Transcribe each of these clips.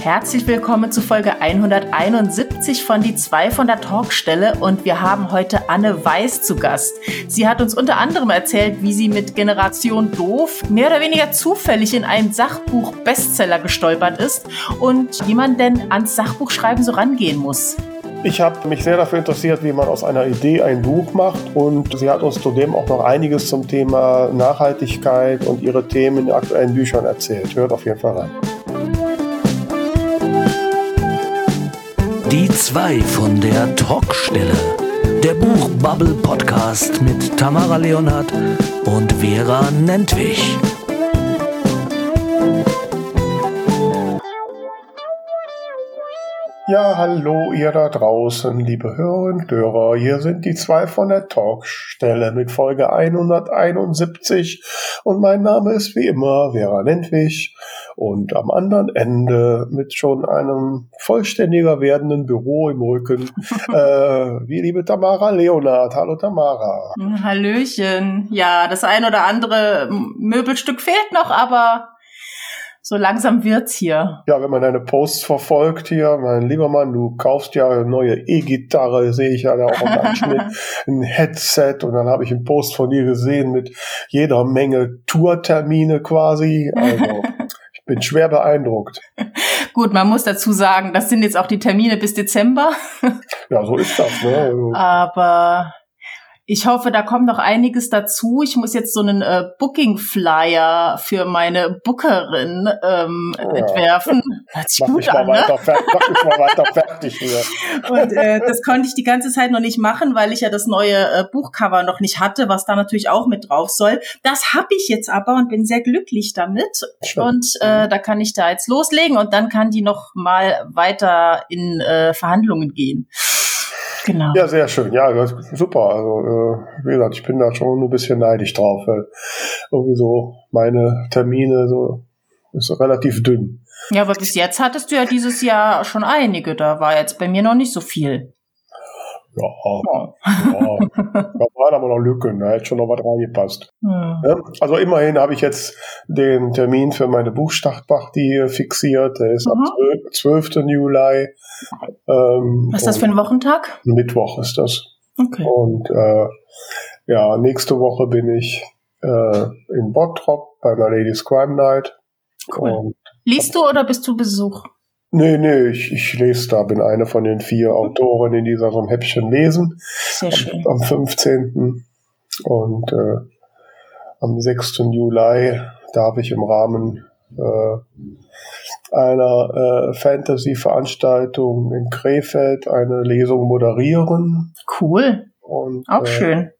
Herzlich willkommen zu Folge 171 von Die zwei von der Talkstelle und wir haben heute Anne Weiß zu Gast. Sie hat uns unter anderem erzählt, wie sie mit Generation Doof mehr oder weniger zufällig in einen Sachbuch-Bestseller gestolpert ist und wie man denn ans Sachbuchschreiben so rangehen muss. Ich habe mich sehr dafür interessiert, wie man aus einer Idee ein Buch macht und sie hat uns zudem auch noch einiges zum Thema Nachhaltigkeit und ihre Themen in aktuellen Büchern erzählt. Hört auf jeden Fall rein. Die zwei von der Talkstelle. Der Buchbubble Podcast mit Tamara Leonhardt und Vera Nentwich. Ja, hallo ihr da draußen, liebe Hörerinnen und Hörer. Hier sind die zwei von der Talkstelle mit Folge 171 und mein Name ist wie immer Vera Nentwich und am anderen Ende mit schon einem vollständiger werdenden Büro im Rücken, äh, wie liebe Tamara Leonard. Hallo Tamara. Hallöchen. Ja, das ein oder andere Möbelstück fehlt noch, aber so langsam wird's hier. Ja, wenn man deine Posts verfolgt hier, mein lieber Mann, du kaufst ja eine neue E-Gitarre, sehe ich ja da auch im Anschnitt, ein Headset und dann habe ich einen Post von dir gesehen mit jeder Menge Tourtermine quasi. Also bin schwer beeindruckt. Gut, man muss dazu sagen, das sind jetzt auch die Termine bis Dezember. ja, so ist das. Ne? Aber ich hoffe, da kommt noch einiges dazu. Ich muss jetzt so einen äh, Booking-Flyer für meine Bookerin ähm, oh entwerfen. Hört sich mach gut an, ne? mach mich mal weiter fertig hier. Und äh, das konnte ich die ganze Zeit noch nicht machen, weil ich ja das neue äh, Buchcover noch nicht hatte, was da natürlich auch mit drauf soll. Das habe ich jetzt aber und bin sehr glücklich damit. Schön. Und äh, da kann ich da jetzt loslegen und dann kann die noch mal weiter in äh, Verhandlungen gehen. Genau. Ja, sehr schön. Ja, super. Also, äh, wie gesagt, ich bin da schon ein bisschen neidisch drauf, weil irgendwie so meine Termine so ist relativ dünn. Ja, aber bis jetzt hattest du ja dieses Jahr schon einige. Da war jetzt bei mir noch nicht so viel. Ja, ja. da waren aber noch Lücken, da hätte schon noch was reingepasst. Ja. Also immerhin habe ich jetzt den Termin für meine Buchstartparty fixiert. Der ist mhm. am 12. Juli. Ähm, Was ist das für ein Wochentag? Mittwoch ist das. Okay. Und äh, ja, nächste Woche bin ich äh, in Bottrop bei einer Ladies Crime Night. Cool. Liest du oder bist du Besuch? Nee, nee, ich, ich lese da, bin eine von den vier Autoren, die da so ein Häppchen lesen. Sehr schön. Am, am 15. Und äh, am 6. Juli darf ich im Rahmen äh, einer äh, Fantasy-Veranstaltung in Krefeld eine Lesung moderieren. Cool. Und, Auch äh, schön.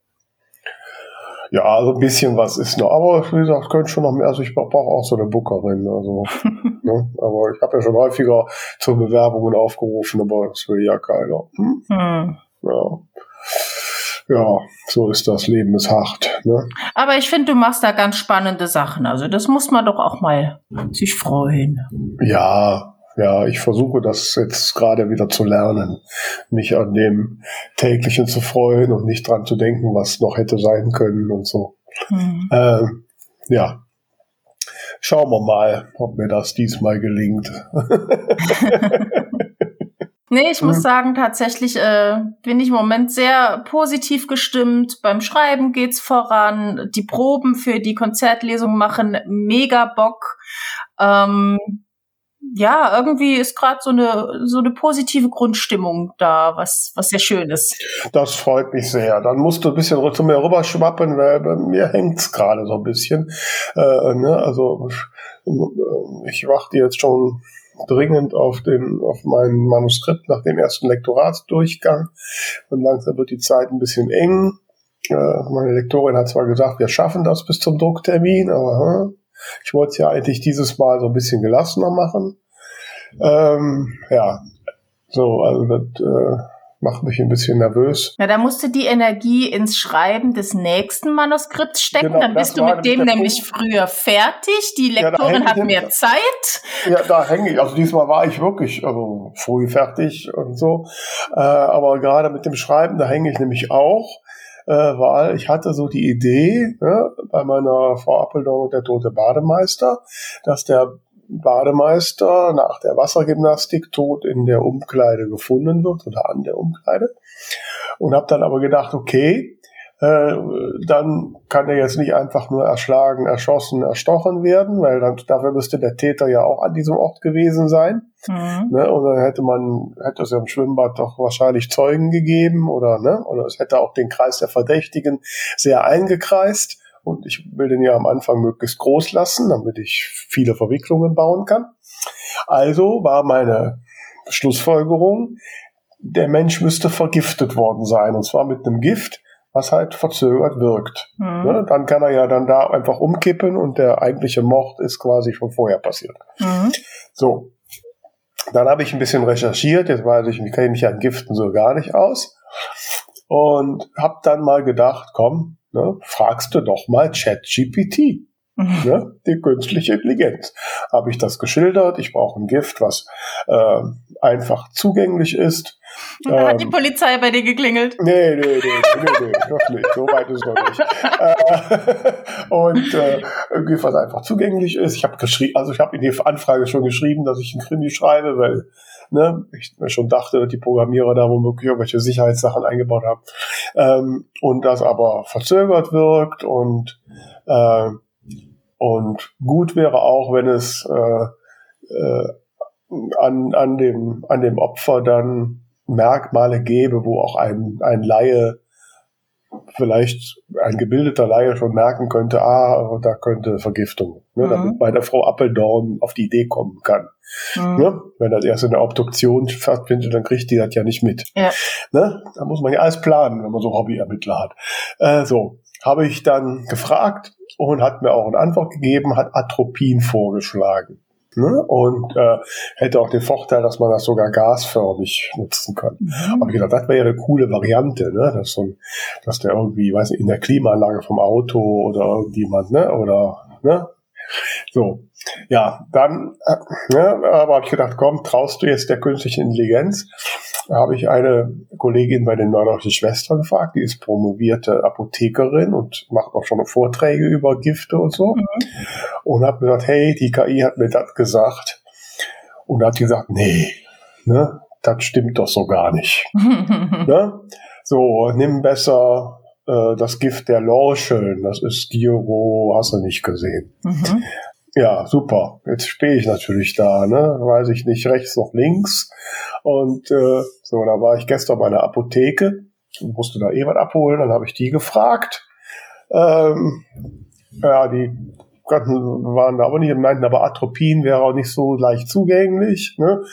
Ja, also ein bisschen was ist noch. Aber wie gesagt, könnte schon noch mehr. Also ich brauche auch so eine Bookerin. Also, ne? Aber ich habe ja schon häufiger zur Bewerbungen aufgerufen, aber das will ja keiner. Hm? Hm. Ja. Ja, so ist das Leben ist hart. Ne? Aber ich finde, du machst da ganz spannende Sachen. Also das muss man doch auch mal sich freuen. Ja, ja, ich versuche das jetzt gerade wieder zu lernen, mich an dem täglichen zu freuen und nicht dran zu denken, was noch hätte sein können und so. Mhm. Ähm, ja, schauen wir mal, ob mir das diesmal gelingt. Nee, ich muss mhm. sagen, tatsächlich äh, bin ich im Moment sehr positiv gestimmt. Beim Schreiben geht's voran. Die Proben für die Konzertlesung machen mega Bock. Ähm, ja, irgendwie ist gerade so eine so eine positive Grundstimmung da, was was sehr schön ist. Das freut mich sehr. Dann musst du ein bisschen zu mir rüberschwappen, weil bei mir hängt's gerade so ein bisschen. Äh, ne? Also ich warte jetzt schon dringend auf den auf mein Manuskript nach dem ersten Lektoratsdurchgang und langsam wird die Zeit ein bisschen eng. Äh, meine Lektorin hat zwar gesagt, wir schaffen das bis zum Drucktermin, aber hm, ich wollte es ja eigentlich dieses Mal so ein bisschen gelassener machen. Ähm, ja, so, also das äh, macht mich ein bisschen nervös. Ja, da musst du die Energie ins Schreiben des nächsten Manuskripts stecken, genau, dann bist du mit dem nämlich früher fertig. Die Lektorin ja, hat mehr Zeit. Ja, da hänge ich. Also diesmal war ich wirklich also früh fertig und so. Äh, aber gerade mit dem Schreiben, da hänge ich nämlich auch äh, weil ich hatte so die Idee ne, bei meiner und der tote Bademeister, dass der Bademeister nach der Wassergymnastik tot in der Umkleide gefunden wird oder an der Umkleide. Und habe dann aber gedacht, okay, äh, dann kann er jetzt nicht einfach nur erschlagen, erschossen, erstochen werden, weil dann dafür müsste der Täter ja auch an diesem Ort gewesen sein. Mhm. Ne? Und dann hätte man, hätte es ja im Schwimmbad doch wahrscheinlich Zeugen gegeben oder, ne? Oder es hätte auch den Kreis der Verdächtigen sehr eingekreist. Und ich will den ja am Anfang möglichst groß lassen, damit ich viele Verwicklungen bauen kann. Also war meine Schlussfolgerung, der Mensch müsste vergiftet worden sein. Und zwar mit einem Gift, was halt verzögert wirkt. Mhm. Ne? Dann kann er ja dann da einfach umkippen und der eigentliche Mord ist quasi schon vorher passiert. Mhm. So. Dann habe ich ein bisschen recherchiert, jetzt weiß ich, ich kenne mich an Giften so gar nicht aus. Und habe dann mal gedacht, komm, ne, fragst du doch mal ChatGPT. Ne, die künstliche Intelligenz. Habe ich das geschildert? Ich brauche ein Gift, was äh, einfach zugänglich ist. Und da ähm, hat die Polizei bei dir geklingelt. Nee, nee, nee, nee, nee, noch nicht. So weit ist noch nicht. Äh, und äh, ein Gift, was einfach zugänglich ist. Ich habe geschrieben, also ich habe in die Anfrage schon geschrieben, dass ich ein Krimi schreibe, weil ne, ich mir schon dachte, dass die Programmierer da womöglich irgendwelche Sicherheitssachen eingebaut haben. Ähm, und das aber verzögert wirkt und äh, und gut wäre auch, wenn es äh, äh, an, an, dem, an dem Opfer dann Merkmale gäbe, wo auch ein, ein Laie vielleicht ein gebildeter Laie schon merken könnte, ah, da könnte Vergiftung, ne, mhm. damit bei der Frau Appeldorn auf die Idee kommen kann. Mhm. Ne? Wenn das erst in der Obduktion stattfindet, dann kriegt die das ja nicht mit. Ja. Ne? Da muss man ja alles planen, wenn man so Hobbyermittler hat. Äh, so, habe ich dann gefragt und hat mir auch eine Antwort gegeben, hat Atropin vorgeschlagen. Ne? Und äh, hätte auch den Vorteil, dass man das sogar gasförmig nutzen kann. Mhm. Aber ich gedacht, das wäre eine coole Variante, ne? dass, so ein, dass der irgendwie, weiß nicht, in der Klimaanlage vom Auto oder irgendjemand, ne? Oder ne? So. Ja, dann, äh, ne, aber habe ich gedacht, komm, traust du jetzt der künstlichen Intelligenz? Da habe ich eine Kollegin bei den Neunhausen Schwestern gefragt, die ist promovierte Apothekerin und macht auch schon Vorträge über Gifte und so. Mhm. Und mir gesagt, hey, die KI hat mir das gesagt. Und hat gesagt, nee, ne, das stimmt doch so gar nicht. ne? So, nimm besser äh, das Gift der Lorcheln, das ist Giro, hast du nicht gesehen. Mhm. Ja, super. Jetzt stehe ich natürlich da, ne? Weiß ich nicht, rechts noch links. Und äh, so, da war ich gestern bei der Apotheke und musste da eh was abholen. Dann habe ich die gefragt. Ähm, ja, die waren da aber nicht, meinten aber Atropin wäre auch nicht so leicht zugänglich. Ne?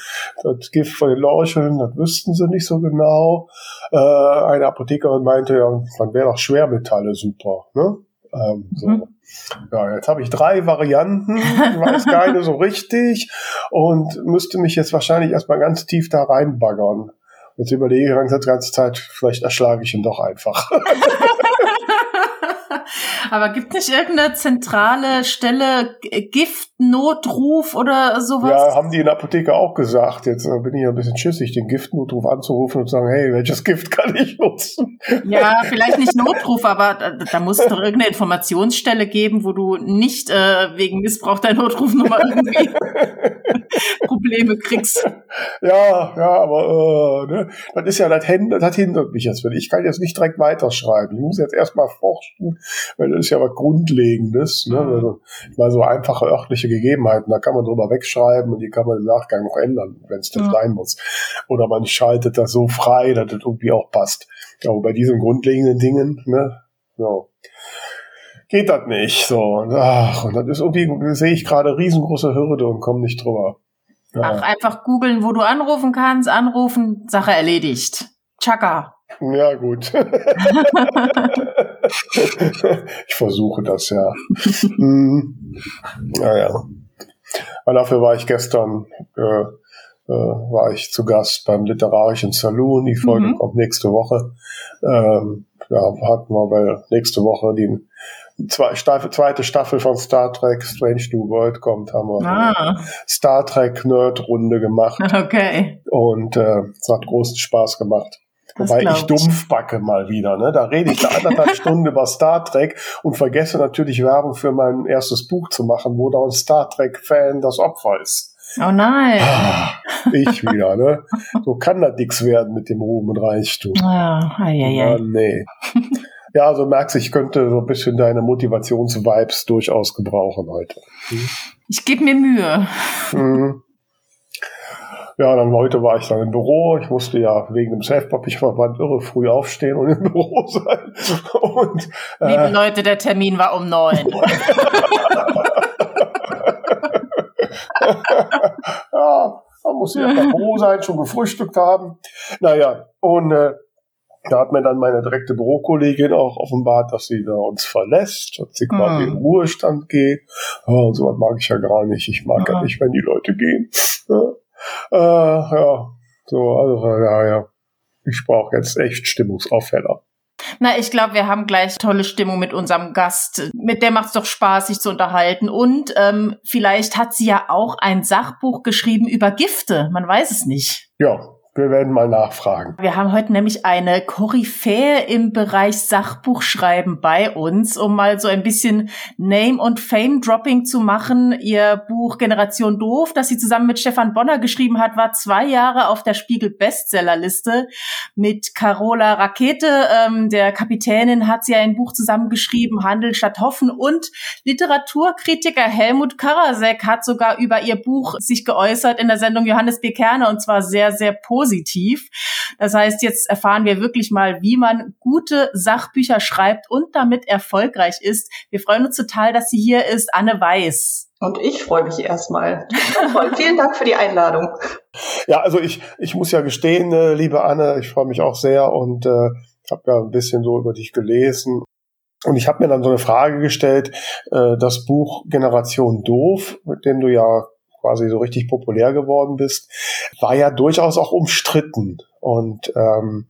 Das Gift von den Lorcheln, das wüssten sie nicht so genau. Äh, eine Apothekerin meinte, ja, dann wäre doch Schwermetalle super. Ne? Ähm, so. Mhm. Ja, jetzt habe ich drei Varianten, weiß keine so richtig und müsste mich jetzt wahrscheinlich erstmal ganz tief da reinbaggern. Jetzt überlege ich die ganze Zeit, vielleicht erschlage ich ihn doch einfach. Aber gibt nicht irgendeine zentrale Stelle, Giftnotruf oder sowas? Ja, haben die in der Apotheke auch gesagt. Jetzt äh, bin ich ein bisschen schissig, den Giftnotruf anzurufen und zu sagen, hey, welches Gift kann ich nutzen? Ja, vielleicht nicht Notruf, aber da, da muss es doch irgendeine Informationsstelle geben, wo du nicht äh, wegen Missbrauch der Notrufnummer irgendwie Probleme kriegst. Ja, ja, aber äh, ne, das ist ja, das hindert, das hindert mich jetzt. Ich kann jetzt nicht direkt weiterschreiben. Ich muss jetzt erstmal forschen, weil das ist ja was Grundlegendes. Ne? Mhm. Also, ich meine, so einfache örtliche Gegebenheiten, da kann man drüber wegschreiben und die kann man im Nachgang noch ändern, wenn es denn mhm. sein muss. Oder man schaltet das so frei, dass das irgendwie auch passt. Aber bei diesen grundlegenden Dingen, ne, so geht das nicht. So, ach, und das ist irgendwie, sehe ich gerade riesengroße Hürde und komme nicht drüber. Ach, einfach googeln, wo du anrufen kannst, anrufen, Sache erledigt. Chaka. Ja, gut. ich versuche das ja. hm. Naja. Aber dafür war ich gestern, äh, äh, war ich zu Gast beim literarischen Saloon. Die Folge mhm. kommt nächste Woche. Ähm, ja, hatten wir weil nächste Woche die zwei, Staffel, zweite Staffel von Star Trek Strange New World kommt, haben wir ah. eine Star Trek Nerd Runde gemacht. Okay. Und äh, es hat großen Spaß gemacht. Wobei ich dumpf backe mal wieder. Ne? Da rede ich eine anderthalb Stunden über Star Trek und vergesse natürlich Werbung für mein erstes Buch zu machen, wo da ein Star Trek-Fan das Opfer ist. Oh nein. Ah, ich wieder, ne? So kann das nichts werden mit dem Ruhm und Reichtum. Ja, ei, ei, ei. nee. Ja, also merkst ich könnte so ein bisschen deine Motivationsvibes durchaus gebrauchen heute. Hm? Ich gebe mir Mühe. Mhm. Ja, dann heute war ich dann im Büro. Ich musste ja wegen dem Self-Publish-Verband irre früh aufstehen und im Büro sein. Und, äh, Liebe Leute, der Termin war um neun. ja, man muss ja im Büro sein, schon gefrühstückt haben. Naja, und äh, da hat mir dann meine direkte Bürokollegin auch offenbart, dass sie da uns verlässt, dass sie quasi hm. in Ruhestand geht. Ja, so was mag ich ja gar nicht. Ich mag ja, ja nicht, wenn die Leute gehen. Ja, äh, ja. so, also, ja, ja. Ich brauche jetzt echt Stimmungsaufheller. Na, ich glaube, wir haben gleich tolle Stimmung mit unserem Gast. Mit der macht es doch Spaß, sich zu unterhalten. Und ähm, vielleicht hat sie ja auch ein Sachbuch geschrieben über Gifte. Man weiß es nicht. Ja, wir werden mal nachfragen. Wir haben heute nämlich eine Koryphäe im Bereich Sachbuchschreiben bei uns, um mal so ein bisschen Name- und Fame-Dropping zu machen. Ihr Buch Generation Doof, das sie zusammen mit Stefan Bonner geschrieben hat, war zwei Jahre auf der Spiegel-Bestsellerliste. Mit Carola Rakete, ähm, der Kapitänin, hat sie ein Buch zusammengeschrieben, Handel statt Hoffen. Und Literaturkritiker Helmut Karasek hat sogar über ihr Buch sich geäußert in der Sendung Johannes B. Kerner und zwar sehr, sehr positiv positiv. Das heißt, jetzt erfahren wir wirklich mal, wie man gute Sachbücher schreibt und damit erfolgreich ist. Wir freuen uns total, dass sie hier ist, Anne Weiß. Und ich freue mich erstmal. Vielen Dank für die Einladung. Ja, also ich, ich muss ja gestehen, äh, liebe Anne, ich freue mich auch sehr und äh, habe ja ein bisschen so über dich gelesen. Und ich habe mir dann so eine Frage gestellt, äh, das Buch Generation Doof, mit dem du ja quasi so richtig populär geworden bist, war ja durchaus auch umstritten. Und ähm,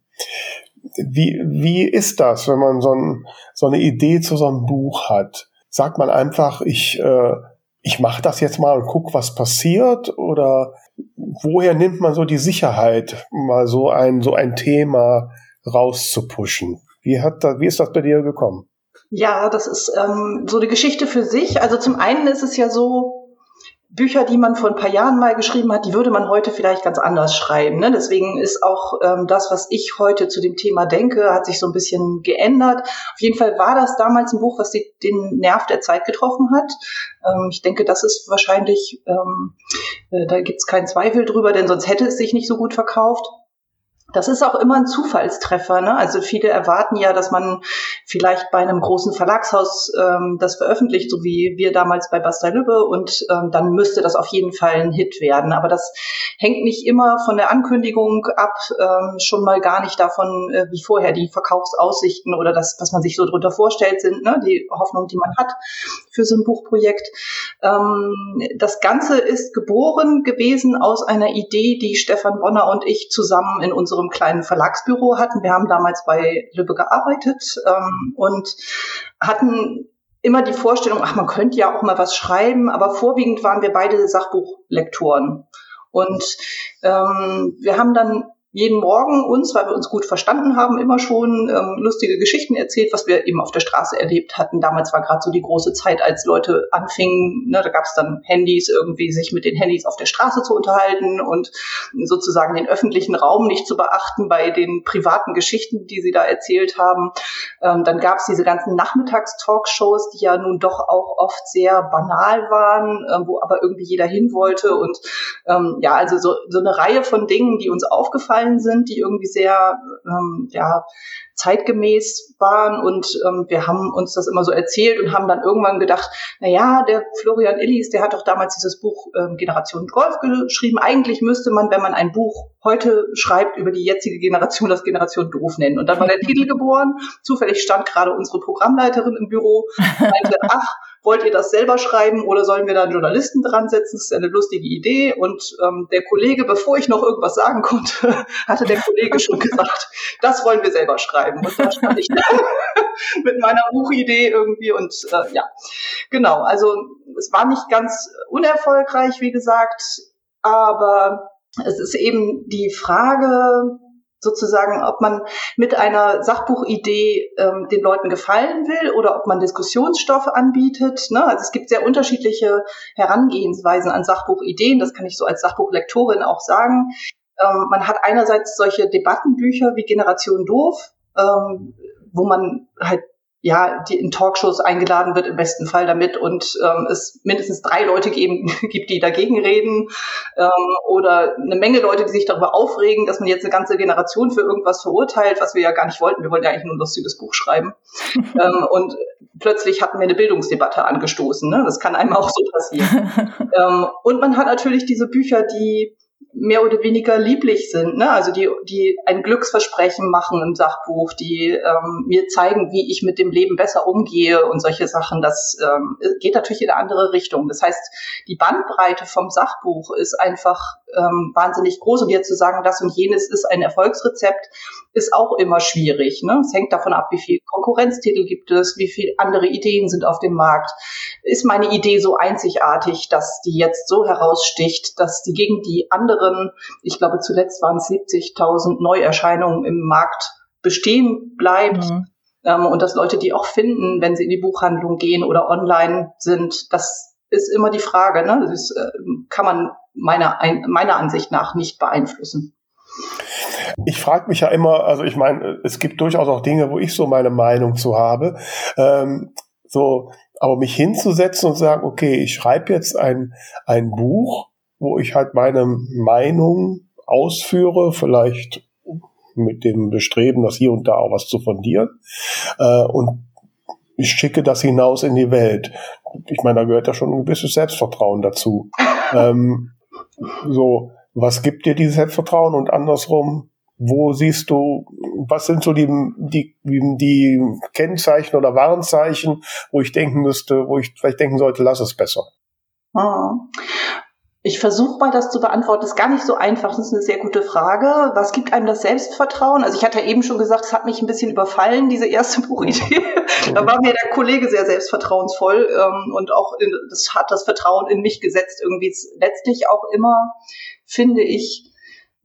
wie, wie ist das, wenn man so, ein, so eine Idee zu so einem Buch hat? Sagt man einfach, ich, äh, ich mache das jetzt mal und guck, was passiert? Oder woher nimmt man so die Sicherheit, mal so ein, so ein Thema rauszupushen? Wie, hat da, wie ist das bei dir gekommen? Ja, das ist ähm, so eine Geschichte für sich. Also zum einen ist es ja so, Bücher, die man vor ein paar Jahren mal geschrieben hat, die würde man heute vielleicht ganz anders schreiben. Ne? Deswegen ist auch ähm, das, was ich heute zu dem Thema denke, hat sich so ein bisschen geändert. Auf jeden Fall war das damals ein Buch, was die, den Nerv der Zeit getroffen hat. Ähm, ich denke, das ist wahrscheinlich, ähm, äh, da gibt es keinen Zweifel drüber, denn sonst hätte es sich nicht so gut verkauft. Das ist auch immer ein Zufallstreffer. Ne? Also viele erwarten ja, dass man vielleicht bei einem großen Verlagshaus ähm, das veröffentlicht, so wie wir damals bei Basta Lübbe, und ähm, dann müsste das auf jeden Fall ein Hit werden. Aber das hängt nicht immer von der Ankündigung ab, ähm, schon mal gar nicht davon, äh, wie vorher die Verkaufsaussichten oder das, was man sich so drunter vorstellt, sind, ne? die Hoffnung, die man hat für so ein Buchprojekt. Ähm, das Ganze ist geboren gewesen aus einer Idee, die Stefan Bonner und ich zusammen in unserem einem kleinen Verlagsbüro hatten. Wir haben damals bei Lübbe gearbeitet ähm, und hatten immer die Vorstellung, ach, man könnte ja auch mal was schreiben, aber vorwiegend waren wir beide Sachbuchlektoren. Und ähm, wir haben dann jeden Morgen uns, weil wir uns gut verstanden haben, immer schon ähm, lustige Geschichten erzählt, was wir eben auf der Straße erlebt hatten. Damals war gerade so die große Zeit, als Leute anfingen, ne, da gab es dann Handys, irgendwie sich mit den Handys auf der Straße zu unterhalten und sozusagen den öffentlichen Raum nicht zu beachten bei den privaten Geschichten, die sie da erzählt haben. Ähm, dann gab es diese ganzen Nachmittagstalkshows, die ja nun doch auch oft sehr banal waren, äh, wo aber irgendwie jeder hin wollte. Und ähm, ja, also so, so eine Reihe von Dingen, die uns aufgefallen eingefallen sind, die irgendwie sehr ähm, ja, zeitgemäß waren. Und ähm, wir haben uns das immer so erzählt und haben dann irgendwann gedacht, na ja, der Florian Illis, der hat doch damals dieses Buch ähm, Generation Golf geschrieben. Eigentlich müsste man, wenn man ein Buch heute schreibt über die jetzige Generation, das Generation Doof nennen. Und dann war der Titel geboren. Zufällig stand gerade unsere Programmleiterin im Büro und meinte, ach, wollt ihr das selber schreiben oder sollen wir da einen Journalisten dran setzen? Das ist eine lustige Idee. Und ähm, der Kollege, bevor ich noch irgendwas sagen konnte, hatte der Kollege schon gesagt, das wollen wir selber schreiben. Und da stand ich mit meiner Buchidee irgendwie und äh, ja, genau. Also es war nicht ganz unerfolgreich, wie gesagt, aber es ist eben die Frage, sozusagen, ob man mit einer Sachbuchidee ähm, den Leuten gefallen will oder ob man Diskussionsstoffe anbietet. Ne? Also es gibt sehr unterschiedliche Herangehensweisen an Sachbuchideen. Das kann ich so als Sachbuchlektorin auch sagen. Ähm, man hat einerseits solche Debattenbücher wie Generation Doof, ähm, wo man halt ja, die in Talkshows eingeladen wird, im besten Fall damit und ähm, es mindestens drei Leute geben, gibt, die dagegen reden ähm, oder eine Menge Leute, die sich darüber aufregen, dass man jetzt eine ganze Generation für irgendwas verurteilt, was wir ja gar nicht wollten. Wir wollten ja eigentlich nur ein lustiges Buch schreiben. ähm, und plötzlich hatten wir eine Bildungsdebatte angestoßen. Ne? Das kann einem auch so passieren. ähm, und man hat natürlich diese Bücher, die mehr oder weniger lieblich sind, ne? also die, die ein Glücksversprechen machen im Sachbuch, die ähm, mir zeigen, wie ich mit dem Leben besser umgehe und solche Sachen. Das ähm, geht natürlich in eine andere Richtung. Das heißt, die Bandbreite vom Sachbuch ist einfach ähm, wahnsinnig groß und jetzt zu sagen, das und jenes ist ein Erfolgsrezept, ist auch immer schwierig. Ne? Es hängt davon ab, wie viel Konkurrenztitel gibt es, wie viele andere Ideen sind auf dem Markt. Ist meine Idee so einzigartig, dass die jetzt so heraussticht, dass die gegen die anderen, ich glaube zuletzt waren es 70.000 Neuerscheinungen im Markt bestehen bleibt. Mhm. Ähm, und dass Leute die auch finden, wenn sie in die Buchhandlung gehen oder online sind, das ist immer die Frage. Ne? Das ist, äh, kann man meiner, meiner Ansicht nach nicht beeinflussen. Ich frage mich ja immer, also ich meine, es gibt durchaus auch Dinge, wo ich so meine Meinung zu habe. Ähm, so, aber mich hinzusetzen und sagen, okay, ich schreibe jetzt ein, ein Buch, wo ich halt meine Meinung ausführe, vielleicht mit dem Bestreben, das hier und da auch was zu fundieren. Äh, und ich schicke das hinaus in die Welt. Ich meine, da gehört ja schon ein gewisses Selbstvertrauen dazu. ähm, so, was gibt dir dieses Selbstvertrauen und andersrum, wo siehst du, was sind so die, die, die Kennzeichen oder Warnzeichen, wo ich denken müsste, wo ich vielleicht denken sollte, lass es besser? Ich versuche mal das zu beantworten. Das ist gar nicht so einfach. Das ist eine sehr gute Frage. Was gibt einem das Selbstvertrauen? Also ich hatte ja eben schon gesagt, es hat mich ein bisschen überfallen, diese erste Buchidee. da mhm. war mir der Kollege sehr selbstvertrauensvoll ähm, und auch in, das hat das Vertrauen in mich gesetzt. Irgendwie letztlich auch immer, finde ich,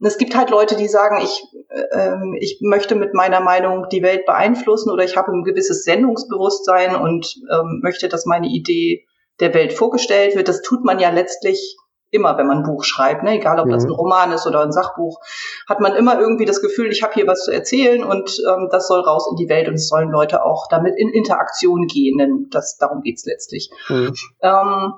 es gibt halt Leute, die sagen, ich, äh, ich möchte mit meiner Meinung die Welt beeinflussen oder ich habe ein gewisses Sendungsbewusstsein und ähm, möchte, dass meine Idee der Welt vorgestellt wird. Das tut man ja letztlich immer, wenn man ein Buch schreibt, ne? egal ob mhm. das ein Roman ist oder ein Sachbuch, hat man immer irgendwie das Gefühl, ich habe hier was zu erzählen und ähm, das soll raus in die Welt und es sollen Leute auch damit in Interaktion gehen, denn das, darum geht's letztlich. Mhm. Ähm,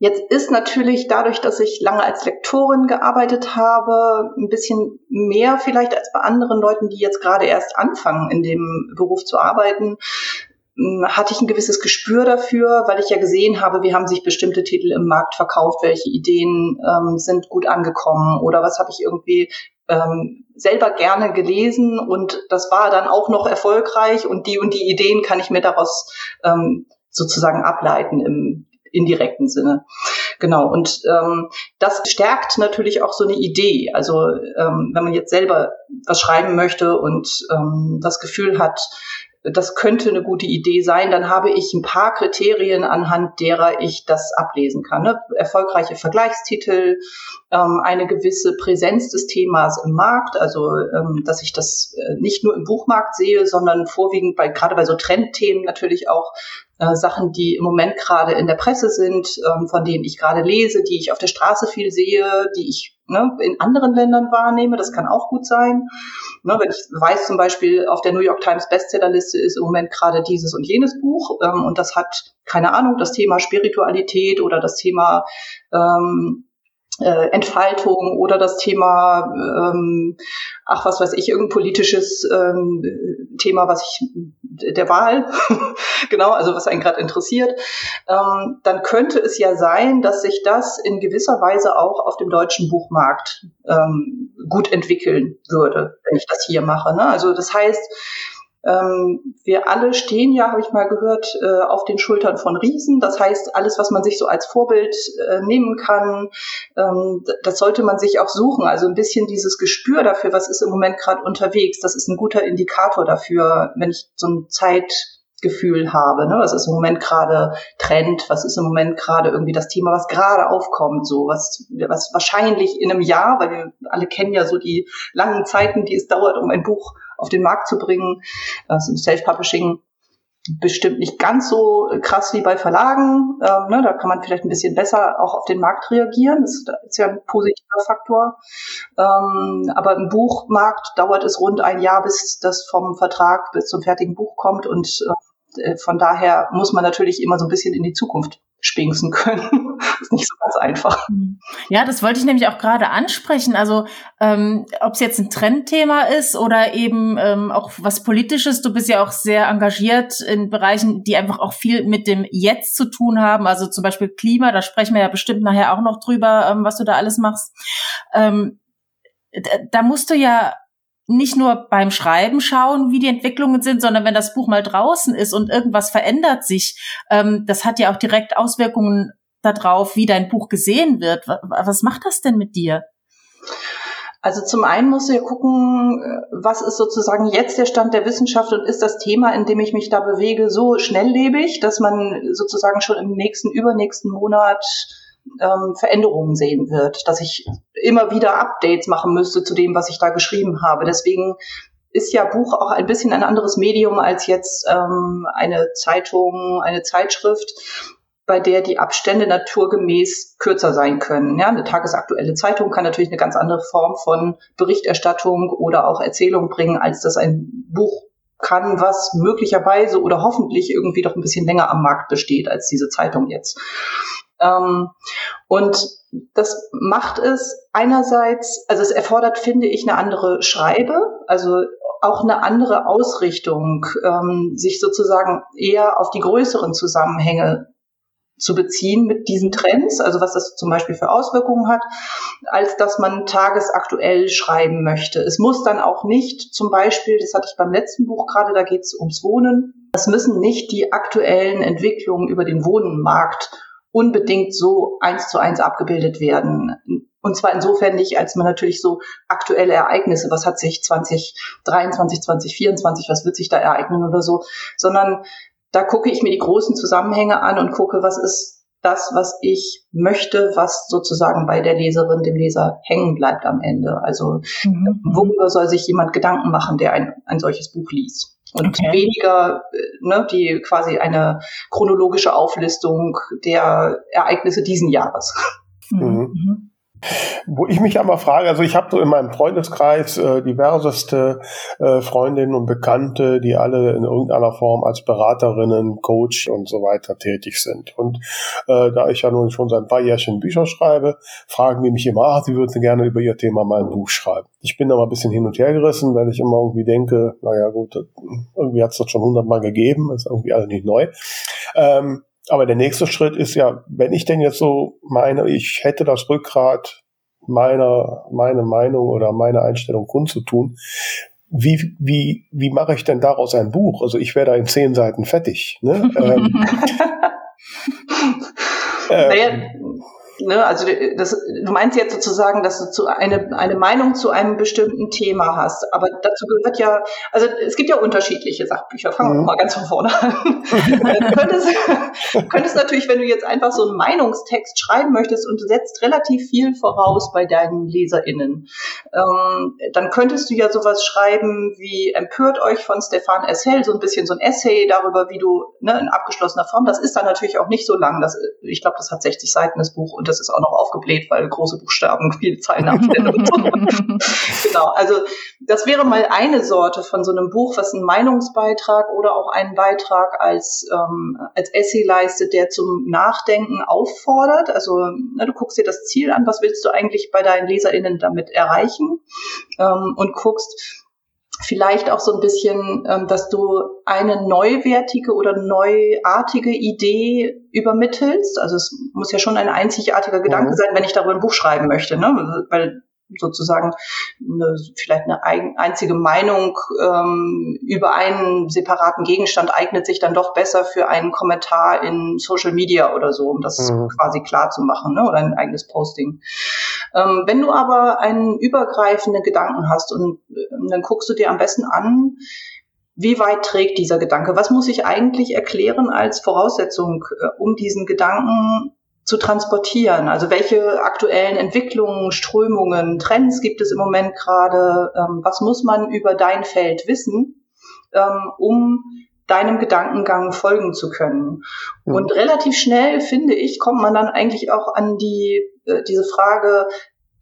Jetzt ist natürlich dadurch, dass ich lange als Lektorin gearbeitet habe, ein bisschen mehr vielleicht als bei anderen Leuten, die jetzt gerade erst anfangen, in dem Beruf zu arbeiten, hatte ich ein gewisses Gespür dafür, weil ich ja gesehen habe, wie haben sich bestimmte Titel im Markt verkauft, welche Ideen ähm, sind gut angekommen oder was habe ich irgendwie ähm, selber gerne gelesen und das war dann auch noch erfolgreich und die und die Ideen kann ich mir daraus ähm, sozusagen ableiten im indirekten Sinne. Genau, und ähm, das stärkt natürlich auch so eine Idee. Also ähm, wenn man jetzt selber was schreiben möchte und ähm, das Gefühl hat, das könnte eine gute Idee sein, dann habe ich ein paar Kriterien, anhand derer ich das ablesen kann. Ne? Erfolgreiche Vergleichstitel, ähm, eine gewisse Präsenz des Themas im Markt, also ähm, dass ich das äh, nicht nur im Buchmarkt sehe, sondern vorwiegend bei gerade bei so Trendthemen natürlich auch äh, Sachen, die im Moment gerade in der Presse sind, ähm, von denen ich gerade lese, die ich auf der Straße viel sehe, die ich ne, in anderen Ländern wahrnehme. Das kann auch gut sein. Ne, wenn ich weiß zum Beispiel, auf der New York Times Bestsellerliste ist im Moment gerade dieses und jenes Buch ähm, und das hat, keine Ahnung, das Thema Spiritualität oder das Thema ähm, äh, Entfaltung oder das Thema, ähm, ach was weiß ich, irgendein politisches ähm, Thema, was ich der Wahl, genau, also was einen gerade interessiert, ähm, dann könnte es ja sein, dass sich das in gewisser Weise auch auf dem deutschen Buchmarkt ähm, gut entwickeln würde, wenn ich das hier mache. Ne? Also das heißt, wir alle stehen ja, habe ich mal gehört, äh, auf den Schultern von Riesen. Das heißt, alles, was man sich so als Vorbild äh, nehmen kann, ähm, das sollte man sich auch suchen. Also ein bisschen dieses Gespür dafür, was ist im Moment gerade unterwegs, das ist ein guter Indikator dafür, wenn ich so ein Zeit Gefühl habe. Ne? Was ist im Moment gerade Trend? Was ist im Moment gerade irgendwie das Thema, was gerade aufkommt? So was, was wahrscheinlich in einem Jahr, weil wir alle kennen ja so die langen Zeiten, die es dauert, um ein Buch auf den Markt zu bringen. Also Self-Publishing bestimmt nicht ganz so krass wie bei Verlagen. Ähm, ne, da kann man vielleicht ein bisschen besser auch auf den Markt reagieren. Das ist ja ein positiver Faktor. Ähm, aber im Buchmarkt dauert es rund ein Jahr, bis das vom Vertrag bis zum fertigen Buch kommt. Und äh, von daher muss man natürlich immer so ein bisschen in die Zukunft spinksen können. ist nicht so ganz einfach. Mhm. Ja, das wollte ich nämlich auch gerade ansprechen. Also ähm, ob es jetzt ein Trendthema ist oder eben ähm, auch was Politisches. Du bist ja auch sehr engagiert in Bereichen, die einfach auch viel mit dem Jetzt zu tun haben. Also zum Beispiel Klima, da sprechen wir ja bestimmt nachher auch noch drüber, ähm, was du da alles machst. Ähm, da musst du ja nicht nur beim Schreiben schauen, wie die Entwicklungen sind, sondern wenn das Buch mal draußen ist und irgendwas verändert sich, ähm, das hat ja auch direkt Auswirkungen darauf, wie dein Buch gesehen wird. Was macht das denn mit dir? Also zum einen musst du ja gucken, was ist sozusagen jetzt der Stand der Wissenschaft und ist das Thema, in dem ich mich da bewege, so schnelllebig, dass man sozusagen schon im nächsten, übernächsten Monat ähm, Veränderungen sehen wird, dass ich immer wieder Updates machen müsste zu dem, was ich da geschrieben habe. Deswegen ist ja Buch auch ein bisschen ein anderes Medium als jetzt ähm, eine Zeitung, eine Zeitschrift, bei der die Abstände naturgemäß kürzer sein können. Ja, eine tagesaktuelle Zeitung kann natürlich eine ganz andere Form von Berichterstattung oder auch Erzählung bringen, als das ein Buch kann, was möglicherweise oder hoffentlich irgendwie doch ein bisschen länger am Markt besteht als diese Zeitung jetzt. Ähm, und das macht es einerseits, also es erfordert, finde ich, eine andere Schreibe, also auch eine andere Ausrichtung, ähm, sich sozusagen eher auf die größeren Zusammenhänge zu beziehen mit diesen Trends, also was das zum Beispiel für Auswirkungen hat, als dass man tagesaktuell schreiben möchte. Es muss dann auch nicht zum Beispiel, das hatte ich beim letzten Buch gerade, da geht es ums Wohnen, es müssen nicht die aktuellen Entwicklungen über den Wohnenmarkt unbedingt so eins zu eins abgebildet werden. Und zwar insofern nicht, als man natürlich so aktuelle Ereignisse, was hat sich 2023, 2024, was wird sich da ereignen oder so, sondern da gucke ich mir die großen Zusammenhänge an und gucke, was ist das, was ich möchte, was sozusagen bei der Leserin, dem Leser hängen bleibt am Ende. Also mhm. worüber soll sich jemand Gedanken machen, der ein, ein solches Buch liest? Und okay. weniger äh, ne, die quasi eine chronologische Auflistung der Ereignisse diesen Jahres. Mhm. mhm. Wo ich mich aber frage, also ich habe so in meinem Freundeskreis äh, diverseste äh, Freundinnen und Bekannte, die alle in irgendeiner Form als Beraterinnen, Coach und so weiter tätig sind. Und äh, da ich ja nun schon seit ein paar Jährchen Bücher schreibe, fragen die mich immer, ach, sie würden gerne über ihr Thema mal ein Buch schreiben. Ich bin aber ein bisschen hin und her gerissen, weil ich immer irgendwie denke, naja gut, irgendwie hat es das schon hundertmal gegeben, ist irgendwie alles nicht neu. Ähm, aber der nächste Schritt ist ja, wenn ich denn jetzt so meine, ich hätte das Rückgrat meiner, meine Meinung oder meine Einstellung kundzutun, wie, wie, wie mache ich denn daraus ein Buch? Also ich wäre da in zehn Seiten fertig. Ne? ähm, ähm, Ne, also das, du meinst jetzt sozusagen, dass du zu eine, eine Meinung zu einem bestimmten Thema hast. Aber dazu gehört ja, also es gibt ja unterschiedliche Sachbücher. Fangen wir mhm. mal ganz von vorne an. du könntest, könntest natürlich, wenn du jetzt einfach so einen Meinungstext schreiben möchtest und du setzt relativ viel voraus bei deinen LeserInnen, ähm, dann könntest du ja sowas schreiben wie Empört euch von Stefan Essel, so ein bisschen so ein Essay darüber, wie du ne, in abgeschlossener Form. Das ist dann natürlich auch nicht so lang. Das, ich glaube, das hat 60 Seiten, das Buch. Und das ist auch noch aufgebläht, weil große Buchstaben, viele Zeilenabstände und so. genau, also das wäre mal eine Sorte von so einem Buch, was einen Meinungsbeitrag oder auch einen Beitrag als, ähm, als Essay leistet, der zum Nachdenken auffordert. Also ne, du guckst dir das Ziel an, was willst du eigentlich bei deinen LeserInnen damit erreichen ähm, und guckst, vielleicht auch so ein bisschen, ähm, dass du eine neuwertige oder neuartige Idee übermittelst. Also es muss ja schon ein einzigartiger Gedanke mhm. sein, wenn ich darüber ein Buch schreiben möchte, ne? Weil sozusagen eine, vielleicht eine einzige Meinung ähm, über einen separaten Gegenstand eignet sich dann doch besser für einen Kommentar in Social Media oder so, um das mhm. quasi klar zu machen, ne? oder ein eigenes Posting. Ähm, wenn du aber einen übergreifenden Gedanken hast und äh, dann guckst du dir am besten an, wie weit trägt dieser Gedanke? Was muss ich eigentlich erklären als Voraussetzung, äh, um diesen Gedanken zu transportieren? Also welche aktuellen Entwicklungen, Strömungen, Trends gibt es im Moment gerade? Ähm, was muss man über dein Feld wissen, ähm, um deinem Gedankengang folgen zu können? Mhm. Und relativ schnell, finde ich, kommt man dann eigentlich auch an die, äh, diese Frage,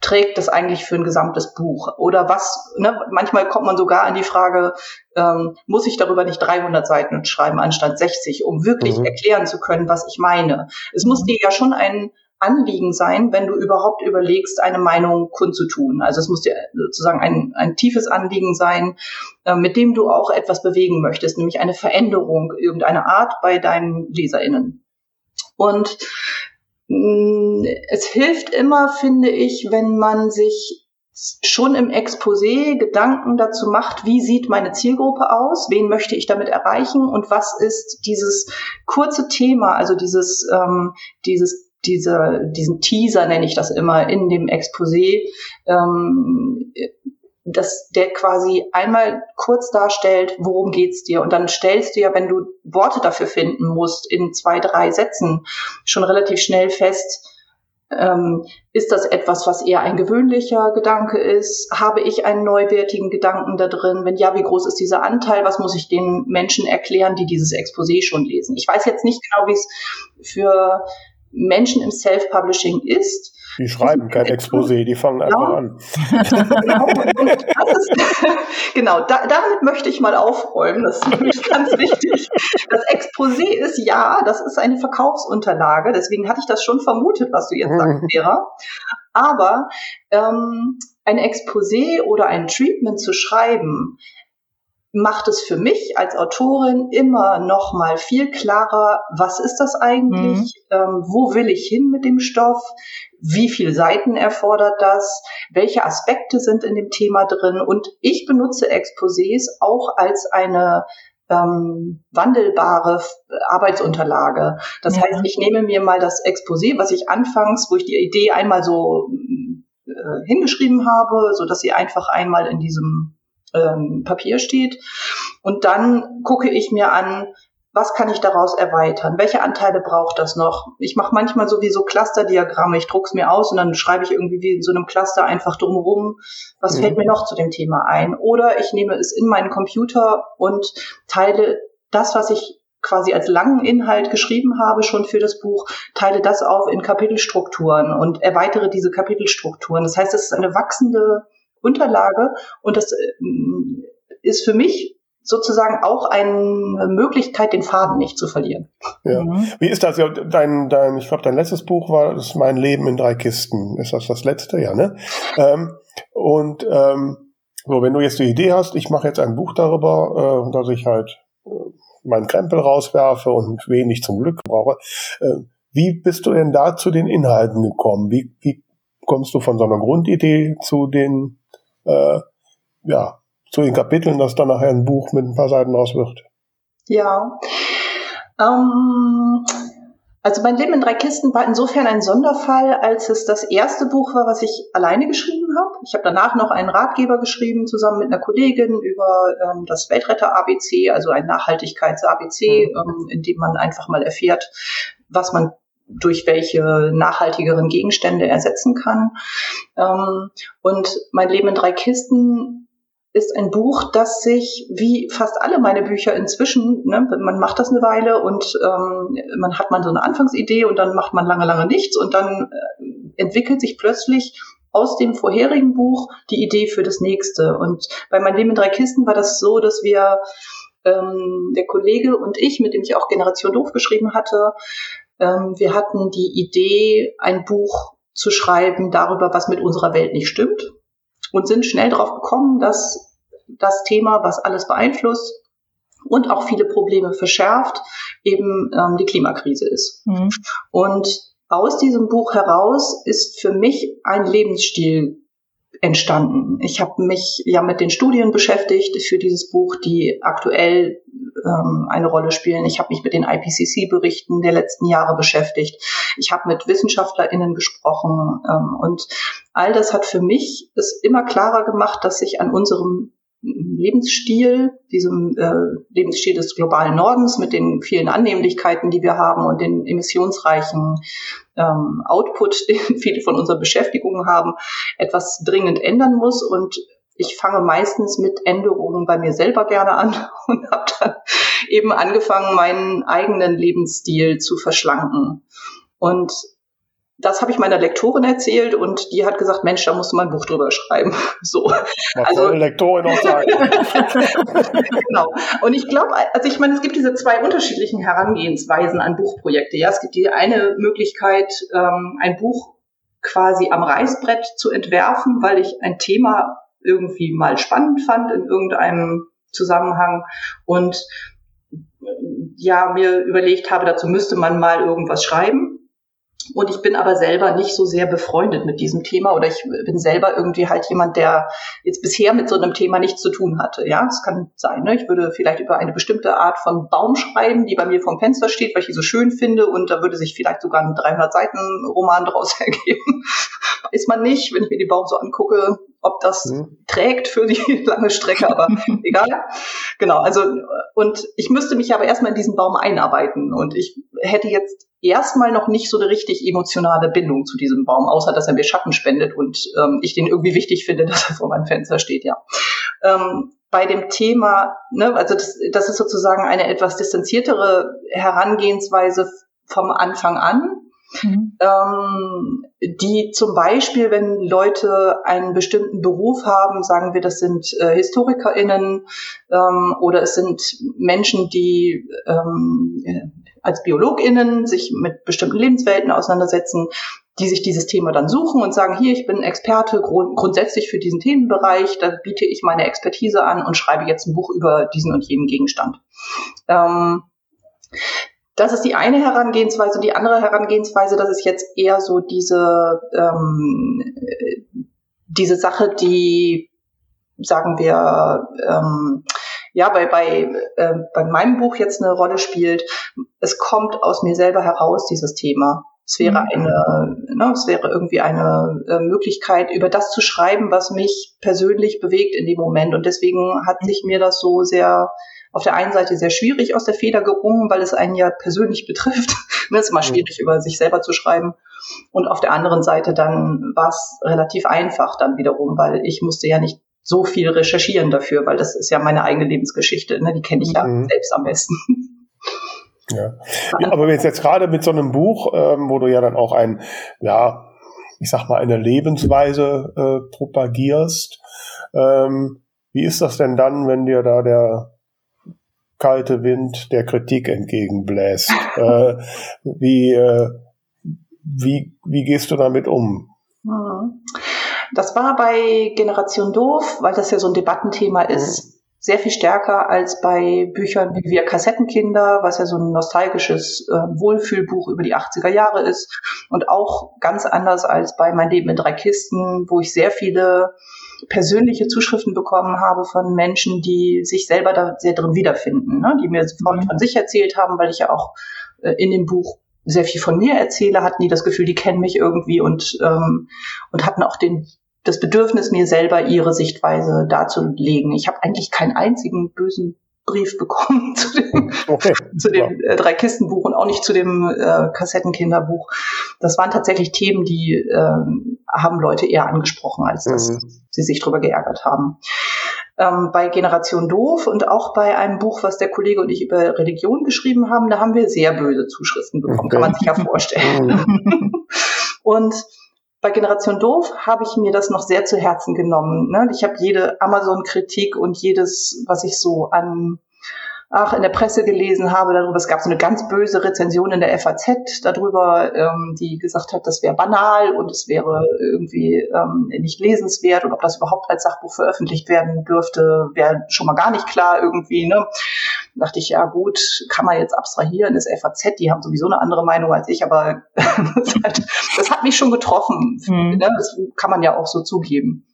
trägt das eigentlich für ein gesamtes Buch? Oder was, ne, manchmal kommt man sogar an die Frage, ähm, muss ich darüber nicht 300 Seiten schreiben anstatt 60, um wirklich mhm. erklären zu können, was ich meine? Es muss dir ja schon ein Anliegen sein, wenn du überhaupt überlegst, eine Meinung kundzutun. Also es muss dir sozusagen ein, ein tiefes Anliegen sein, äh, mit dem du auch etwas bewegen möchtest, nämlich eine Veränderung irgendeiner Art bei deinen LeserInnen. Und Mm, es hilft immer, finde ich, wenn man sich schon im Exposé Gedanken dazu macht, wie sieht meine Zielgruppe aus, wen möchte ich damit erreichen und was ist dieses kurze Thema, also dieses, ähm, dieses diese, diesen Teaser nenne ich das immer in dem Exposé, ähm, dass der quasi einmal kurz darstellt, worum geht's dir und dann stellst du ja, wenn du Worte dafür finden musst, in zwei, drei Sätzen schon relativ schnell fest, ähm, ist das etwas, was eher ein gewöhnlicher Gedanke ist? Habe ich einen neuwertigen Gedanken da drin? Wenn ja, wie groß ist dieser Anteil? Was muss ich den Menschen erklären, die dieses Exposé schon lesen? Ich weiß jetzt nicht genau, wie es für Menschen im Self-Publishing ist. Die schreiben kein Exposé, die fangen genau. einfach an. genau, ist, genau da, damit möchte ich mal aufräumen. Das ist ganz wichtig. Das Exposé ist ja, das ist eine Verkaufsunterlage. Deswegen hatte ich das schon vermutet, was du jetzt sagst, Vera. Aber ähm, ein Exposé oder ein Treatment zu schreiben, macht es für mich als Autorin immer noch mal viel klarer, was ist das eigentlich, mhm. ähm, wo will ich hin mit dem Stoff, wie viele Seiten erfordert das, welche Aspekte sind in dem Thema drin und ich benutze Exposés auch als eine ähm, wandelbare Arbeitsunterlage. Das ja. heißt, ich nehme mir mal das Exposé, was ich anfangs, wo ich die Idee einmal so äh, hingeschrieben habe, so dass sie einfach einmal in diesem ähm, Papier steht. Und dann gucke ich mir an, was kann ich daraus erweitern? Welche Anteile braucht das noch? Ich mache manchmal sowieso Clusterdiagramme, ich druck's mir aus und dann schreibe ich irgendwie wie in so einem Cluster einfach drumherum, was mhm. fällt mir noch zu dem Thema ein? Oder ich nehme es in meinen Computer und teile das, was ich quasi als langen Inhalt geschrieben habe, schon für das Buch, teile das auf in Kapitelstrukturen und erweitere diese Kapitelstrukturen. Das heißt, es ist eine wachsende Unterlage und das äh, ist für mich sozusagen auch eine Möglichkeit, den Faden nicht zu verlieren. Ja. Mhm. Wie ist das? Dein, dein, ich glaube, dein letztes Buch war das Mein Leben in drei Kisten. Ist das das letzte? Ja, ne? Ähm, und ähm, so, wenn du jetzt die Idee hast, ich mache jetzt ein Buch darüber, äh, dass ich halt äh, meinen Krempel rauswerfe und wenig zum Glück brauche. Äh, wie bist du denn da zu den Inhalten gekommen? Wie, wie kommst du von so einer Grundidee zu den äh, ja, zu den Kapiteln, dass dann nachher ein Buch mit ein paar Seiten raus wird. Ja. Ähm, also mein Leben in drei Kisten war insofern ein Sonderfall, als es das erste Buch war, was ich alleine geschrieben habe. Ich habe danach noch einen Ratgeber geschrieben, zusammen mit einer Kollegin über ähm, das Weltretter-ABC, also ein Nachhaltigkeits-ABC, mhm. ähm, in dem man einfach mal erfährt, was man durch welche nachhaltigeren Gegenstände ersetzen kann. Ähm, und mein Leben in drei Kisten ist ein Buch, das sich wie fast alle meine Bücher inzwischen, ne, man macht das eine Weile und ähm, man hat man so eine Anfangsidee und dann macht man lange, lange nichts und dann äh, entwickelt sich plötzlich aus dem vorherigen Buch die Idee für das nächste. Und bei Mein Leben in drei Kisten war das so, dass wir, ähm, der Kollege und ich, mit dem ich auch Generation Doof geschrieben hatte, wir hatten die Idee, ein Buch zu schreiben darüber, was mit unserer Welt nicht stimmt und sind schnell darauf gekommen, dass das Thema, was alles beeinflusst und auch viele Probleme verschärft, eben ähm, die Klimakrise ist. Mhm. Und aus diesem Buch heraus ist für mich ein Lebensstil entstanden. Ich habe mich ja mit den Studien beschäftigt für dieses Buch, die aktuell ähm, eine Rolle spielen. Ich habe mich mit den IPCC-Berichten der letzten Jahre beschäftigt. Ich habe mit WissenschaftlerInnen gesprochen ähm, und all das hat für mich es immer klarer gemacht, dass sich an unserem Lebensstil, diesem äh, Lebensstil des globalen Nordens mit den vielen Annehmlichkeiten, die wir haben und den emissionsreichen ähm, Output, den viele von unseren Beschäftigungen haben, etwas dringend ändern muss. Und ich fange meistens mit Änderungen bei mir selber gerne an und habe dann eben angefangen, meinen eigenen Lebensstil zu verschlanken. Und das habe ich meiner Lektorin erzählt und die hat gesagt, Mensch, da musst du mal ein Buch drüber schreiben. So. Was also, soll eine Lektorin auch sagen? genau. Und ich glaube, also ich meine, es gibt diese zwei unterschiedlichen Herangehensweisen an Buchprojekte. Ja, es gibt die eine Möglichkeit, ähm, ein Buch quasi am Reißbrett zu entwerfen, weil ich ein Thema irgendwie mal spannend fand in irgendeinem Zusammenhang und ja, mir überlegt habe, dazu müsste man mal irgendwas schreiben. Und ich bin aber selber nicht so sehr befreundet mit diesem Thema oder ich bin selber irgendwie halt jemand, der jetzt bisher mit so einem Thema nichts zu tun hatte. Ja, es kann sein. Ne? Ich würde vielleicht über eine bestimmte Art von Baum schreiben, die bei mir vom Fenster steht, weil ich die so schön finde und da würde sich vielleicht sogar ein 300 Seiten Roman draus ergeben. Weiß man nicht, wenn ich mir die Baum so angucke, ob das mhm. trägt für die lange Strecke, aber egal. Genau, also und ich müsste mich aber erstmal in diesen Baum einarbeiten und ich hätte jetzt erstmal noch nicht so eine richtig emotionale Bindung zu diesem Baum, außer dass er mir Schatten spendet und ähm, ich den irgendwie wichtig finde, dass er vor meinem Fenster steht, ja. Ähm, bei dem Thema, ne, also das, das ist sozusagen eine etwas distanziertere Herangehensweise vom Anfang an, Mhm. Ähm, die zum Beispiel, wenn Leute einen bestimmten Beruf haben, sagen wir, das sind äh, HistorikerInnen ähm, oder es sind Menschen, die ähm, als BiologInnen sich mit bestimmten Lebenswelten auseinandersetzen, die sich dieses Thema dann suchen und sagen, hier, ich bin Experte grund grundsätzlich für diesen Themenbereich, da biete ich meine Expertise an und schreibe jetzt ein Buch über diesen und jenen Gegenstand. Ähm, das ist die eine Herangehensweise. Die andere Herangehensweise, das ist jetzt eher so diese, ähm, diese Sache, die, sagen wir, ähm, ja, bei, bei, äh, bei meinem Buch jetzt eine Rolle spielt. Es kommt aus mir selber heraus, dieses Thema. Es wäre mhm. eine, ne, es wäre irgendwie eine äh, Möglichkeit, über das zu schreiben, was mich persönlich bewegt in dem Moment. Und deswegen hat sich mir das so sehr auf der einen Seite sehr schwierig aus der Feder gerungen, weil es einen ja persönlich betrifft. Es ist immer schwierig, über sich selber zu schreiben. Und auf der anderen Seite dann war es relativ einfach dann wiederum, weil ich musste ja nicht so viel recherchieren dafür, weil das ist ja meine eigene Lebensgeschichte. Ne? Die kenne ich ja mhm. selbst am besten. Ja. ja. aber jetzt, jetzt gerade mit so einem Buch, ähm, wo du ja dann auch ein, ja, ich sag mal, eine Lebensweise äh, propagierst, ähm, wie ist das denn dann, wenn dir da der kalte Wind der Kritik entgegenbläst. äh, wie, äh, wie, wie gehst du damit um? Hm. Das war bei Generation Doof, weil das ja so ein Debattenthema mhm. Sehr viel stärker als bei Büchern wie Wir Kassettenkinder, was ja so ein nostalgisches äh, Wohlfühlbuch über die 80er Jahre ist. Und auch ganz anders als bei Mein Leben in drei Kisten, wo ich sehr viele persönliche Zuschriften bekommen habe von Menschen, die sich selber da sehr drin wiederfinden, ne? die mir mhm. von sich erzählt haben, weil ich ja auch äh, in dem Buch sehr viel von mir erzähle, hatten die das Gefühl, die kennen mich irgendwie und, ähm, und hatten auch den, das Bedürfnis, mir selber ihre Sichtweise darzulegen. Ich habe eigentlich keinen einzigen bösen Brief bekommen zu dem, okay. zu dem äh, drei Kistenbuch und auch nicht zu dem äh, Kassettenkinderbuch. Das waren tatsächlich Themen, die äh, haben Leute eher angesprochen, als dass mhm. sie sich darüber geärgert haben. Ähm, bei Generation Doof und auch bei einem Buch, was der Kollege und ich über Religion geschrieben haben, da haben wir sehr böse Zuschriften bekommen, okay. kann man sich ja vorstellen. Mhm. und bei Generation Doof habe ich mir das noch sehr zu Herzen genommen. Ne? Ich habe jede Amazon-Kritik und jedes, was ich so an ach, in der Presse gelesen habe darüber. Es gab so eine ganz böse Rezension in der FAZ darüber, ähm, die gesagt hat, das wäre banal und es wäre irgendwie ähm, nicht lesenswert und ob das überhaupt als Sachbuch veröffentlicht werden dürfte, wäre schon mal gar nicht klar irgendwie. Ne? Da dachte ich, ja gut, kann man jetzt abstrahieren, ist FAZ, die haben sowieso eine andere Meinung als ich, aber das, hat, das hat mich schon getroffen. Mhm. Ne? Das kann man ja auch so zugeben.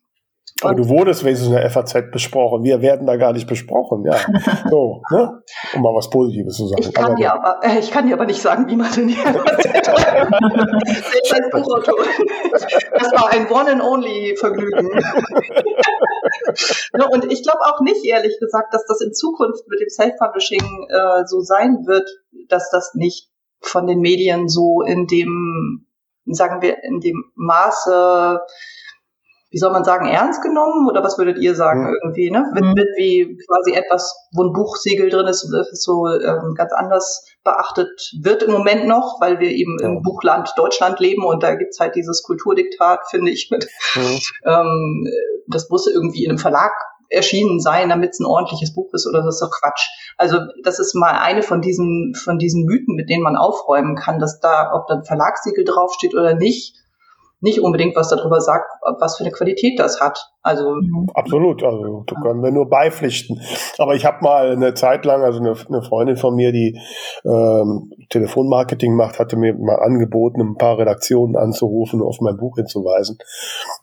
Aber du wurdest wenigstens in der FAZ besprochen. Wir werden da gar nicht besprochen, ja. So, ne? Um mal was Positives zu sagen. Ich kann, aber, dir, aber, äh, ich kann dir aber nicht sagen, wie man in die FAZ Selbst als Buchautor. Das war ein One-and-Only-Vergnügen. Ne, und ich glaube auch nicht, ehrlich gesagt, dass das in Zukunft mit dem Self-Publishing äh, so sein wird, dass das nicht von den Medien so in dem, sagen wir, in dem Maße wie soll man sagen, ernst genommen? Oder was würdet ihr sagen mhm. irgendwie, ne? Wird, mhm. wird wie quasi etwas, wo ein Buchsiegel drin ist, so ähm, ganz anders beachtet wird im Moment noch, weil wir eben ja. im Buchland Deutschland leben und da gibt's halt dieses Kulturdiktat, finde ich, mit mhm. ähm, das muss irgendwie in einem Verlag erschienen sein, damit es ein ordentliches Buch ist oder das ist doch Quatsch. Also das ist mal eine von diesen von diesen Mythen, mit denen man aufräumen kann, dass da ob dann Verlagssiegel draufsteht oder nicht, nicht unbedingt was darüber sagt, was für eine Qualität das hat. Also mhm. absolut, also da können wir nur beipflichten. Aber ich habe mal eine Zeit lang, also eine, eine Freundin von mir, die ähm, Telefonmarketing macht, hatte mir mal angeboten, ein paar Redaktionen anzurufen, auf mein Buch hinzuweisen.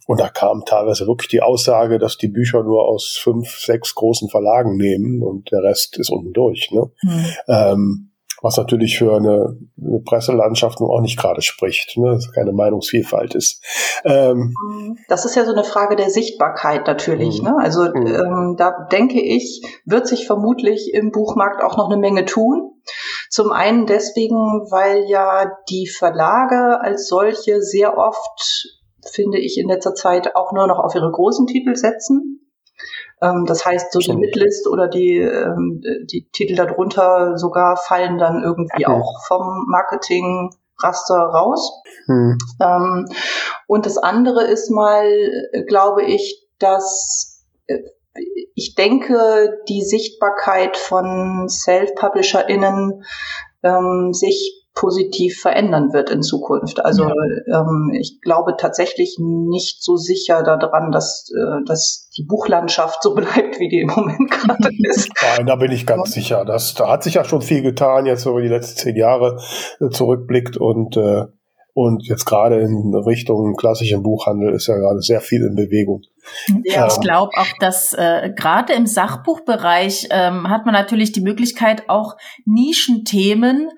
Und da kam teilweise wirklich die Aussage, dass die Bücher nur aus fünf, sechs großen Verlagen nehmen und der Rest ist unten durch. Ne? Mhm. Ähm, was natürlich für eine, eine Presselandschaft nun auch nicht gerade spricht, ne? dass keine Meinungsvielfalt ist. Ähm, das ist ja so eine Frage der Sichtbarkeit natürlich. Mhm. Ne? Also mhm. ähm, da denke ich, wird sich vermutlich im Buchmarkt auch noch eine Menge tun. Zum einen deswegen, weil ja die Verlage als solche sehr oft, finde ich in letzter Zeit, auch nur noch auf ihre großen Titel setzen. Ähm, das heißt, so die Midlist oder die, ähm, die Titel darunter sogar fallen dann irgendwie mhm. auch vom Marketing Raster raus. Mhm. Ähm, und das andere ist mal, glaube ich, dass äh, ich denke, die Sichtbarkeit von Self-PublisherInnen ähm, sich positiv verändern wird in Zukunft. Also ja. ähm, ich glaube tatsächlich nicht so sicher daran, dass, äh, dass die Buchlandschaft so bleibt, wie die im Moment gerade ist. Nein, da bin ich ganz ja. sicher. Das, da hat sich ja schon viel getan, jetzt wenn man die letzten zehn Jahre äh, zurückblickt und äh, und jetzt gerade in Richtung klassischen Buchhandel ist ja gerade sehr viel in Bewegung. Ja, ich glaube auch, dass äh, gerade im Sachbuchbereich ähm, hat man natürlich die Möglichkeit, auch Nischenthemen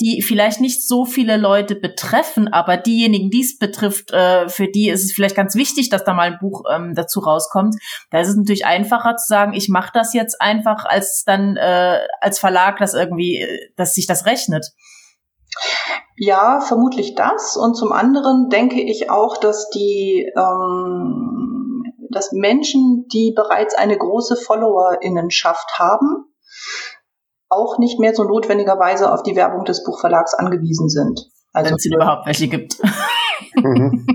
die vielleicht nicht so viele Leute betreffen, aber diejenigen, die es betrifft, äh, für die ist es vielleicht ganz wichtig, dass da mal ein Buch ähm, dazu rauskommt. Da ist es natürlich einfacher zu sagen, ich mache das jetzt einfach, als dann äh, als Verlag, dass irgendwie, dass sich das rechnet. Ja, vermutlich das. Und zum anderen denke ich auch, dass die ähm, dass Menschen, die bereits eine große Followerinnenschaft haben, auch nicht mehr so notwendigerweise auf die Werbung des Buchverlags angewiesen sind. Also Wenn es überhaupt welche gibt. Mhm.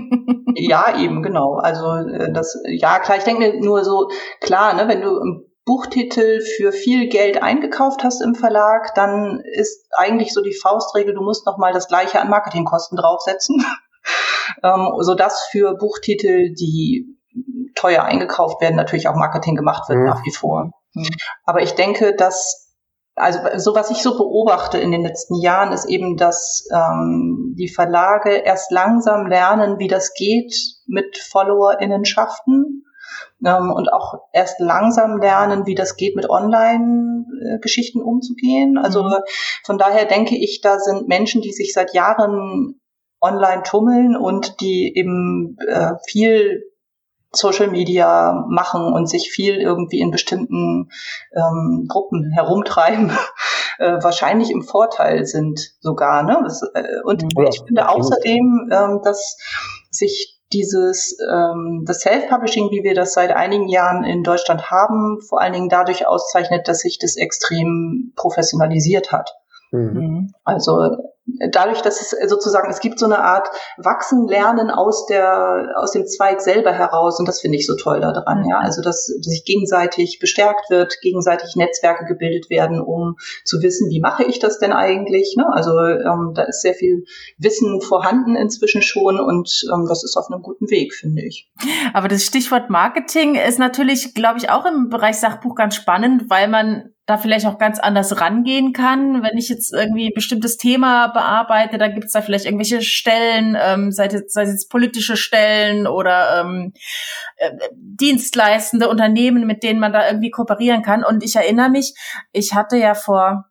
ja, eben, genau. Also äh, das, ja klar, ich denke nur so, klar, ne, wenn du einen Buchtitel für viel Geld eingekauft hast im Verlag, dann ist eigentlich so die Faustregel, du musst nochmal das gleiche an Marketingkosten draufsetzen. ähm, sodass für Buchtitel, die teuer eingekauft werden, natürlich auch Marketing gemacht wird mhm. nach wie vor. Mhm. Aber ich denke, dass also so was ich so beobachte in den letzten Jahren ist eben, dass ähm, die Verlage erst langsam lernen, wie das geht mit FollowerInnenschaften ähm, und auch erst langsam lernen, wie das geht mit Online-Geschichten umzugehen. Also mhm. von daher denke ich, da sind Menschen, die sich seit Jahren online tummeln und die eben äh, viel Social Media machen und sich viel irgendwie in bestimmten ähm, Gruppen herumtreiben, äh, wahrscheinlich im Vorteil sind sogar. Ne? Das, äh, und ja, ich finde außerdem, ähm, dass sich dieses ähm, das Self-Publishing, wie wir das seit einigen Jahren in Deutschland haben, vor allen Dingen dadurch auszeichnet, dass sich das extrem professionalisiert hat. Mhm. Also dadurch, dass es sozusagen, es gibt so eine Art Wachsen, Lernen aus der, aus dem Zweig selber heraus und das finde ich so toll daran, ja. Also, dass, dass sich gegenseitig bestärkt wird, gegenseitig Netzwerke gebildet werden, um zu wissen, wie mache ich das denn eigentlich, ne? Also, ähm, da ist sehr viel Wissen vorhanden inzwischen schon und ähm, das ist auf einem guten Weg, finde ich. Aber das Stichwort Marketing ist natürlich, glaube ich, auch im Bereich Sachbuch ganz spannend, weil man da vielleicht auch ganz anders rangehen kann. Wenn ich jetzt irgendwie ein bestimmtes Thema bearbeite, da gibt es da vielleicht irgendwelche Stellen, ähm, sei, es, sei es jetzt politische Stellen oder ähm, äh, dienstleistende Unternehmen, mit denen man da irgendwie kooperieren kann. Und ich erinnere mich, ich hatte ja vor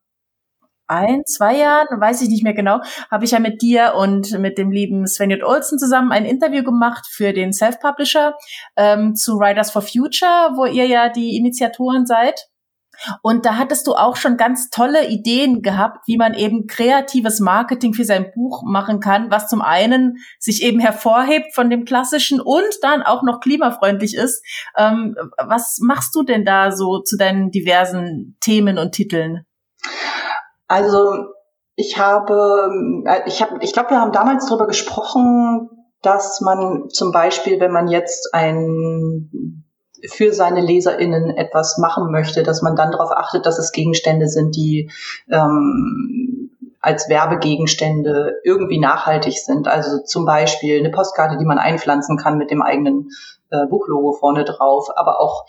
ein, zwei Jahren, weiß ich nicht mehr genau, habe ich ja mit dir und mit dem lieben Svenjot Olsen zusammen ein Interview gemacht für den Self-Publisher ähm, zu Writers for Future, wo ihr ja die Initiatoren seid. Und da hattest du auch schon ganz tolle Ideen gehabt, wie man eben kreatives Marketing für sein Buch machen kann, was zum einen sich eben hervorhebt von dem klassischen und dann auch noch klimafreundlich ist. Ähm, was machst du denn da so zu deinen diversen Themen und Titeln? Also ich habe, äh, ich habe, ich glaube, wir haben damals darüber gesprochen, dass man zum Beispiel, wenn man jetzt ein für seine LeserInnen etwas machen möchte, dass man dann darauf achtet, dass es Gegenstände sind, die ähm, als Werbegegenstände irgendwie nachhaltig sind. Also zum Beispiel eine Postkarte, die man einpflanzen kann mit dem eigenen äh, Buchlogo vorne drauf, aber auch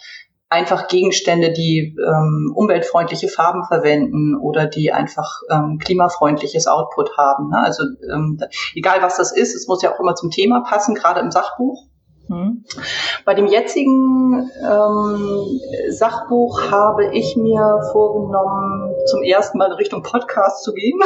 einfach Gegenstände, die ähm, umweltfreundliche Farben verwenden oder die einfach ähm, klimafreundliches Output haben. Ne? Also ähm, egal was das ist, es muss ja auch immer zum Thema passen, gerade im Sachbuch. Mhm. Bei dem jetzigen ähm, Sachbuch habe ich mir vorgenommen, zum ersten Mal in Richtung Podcast zu gehen.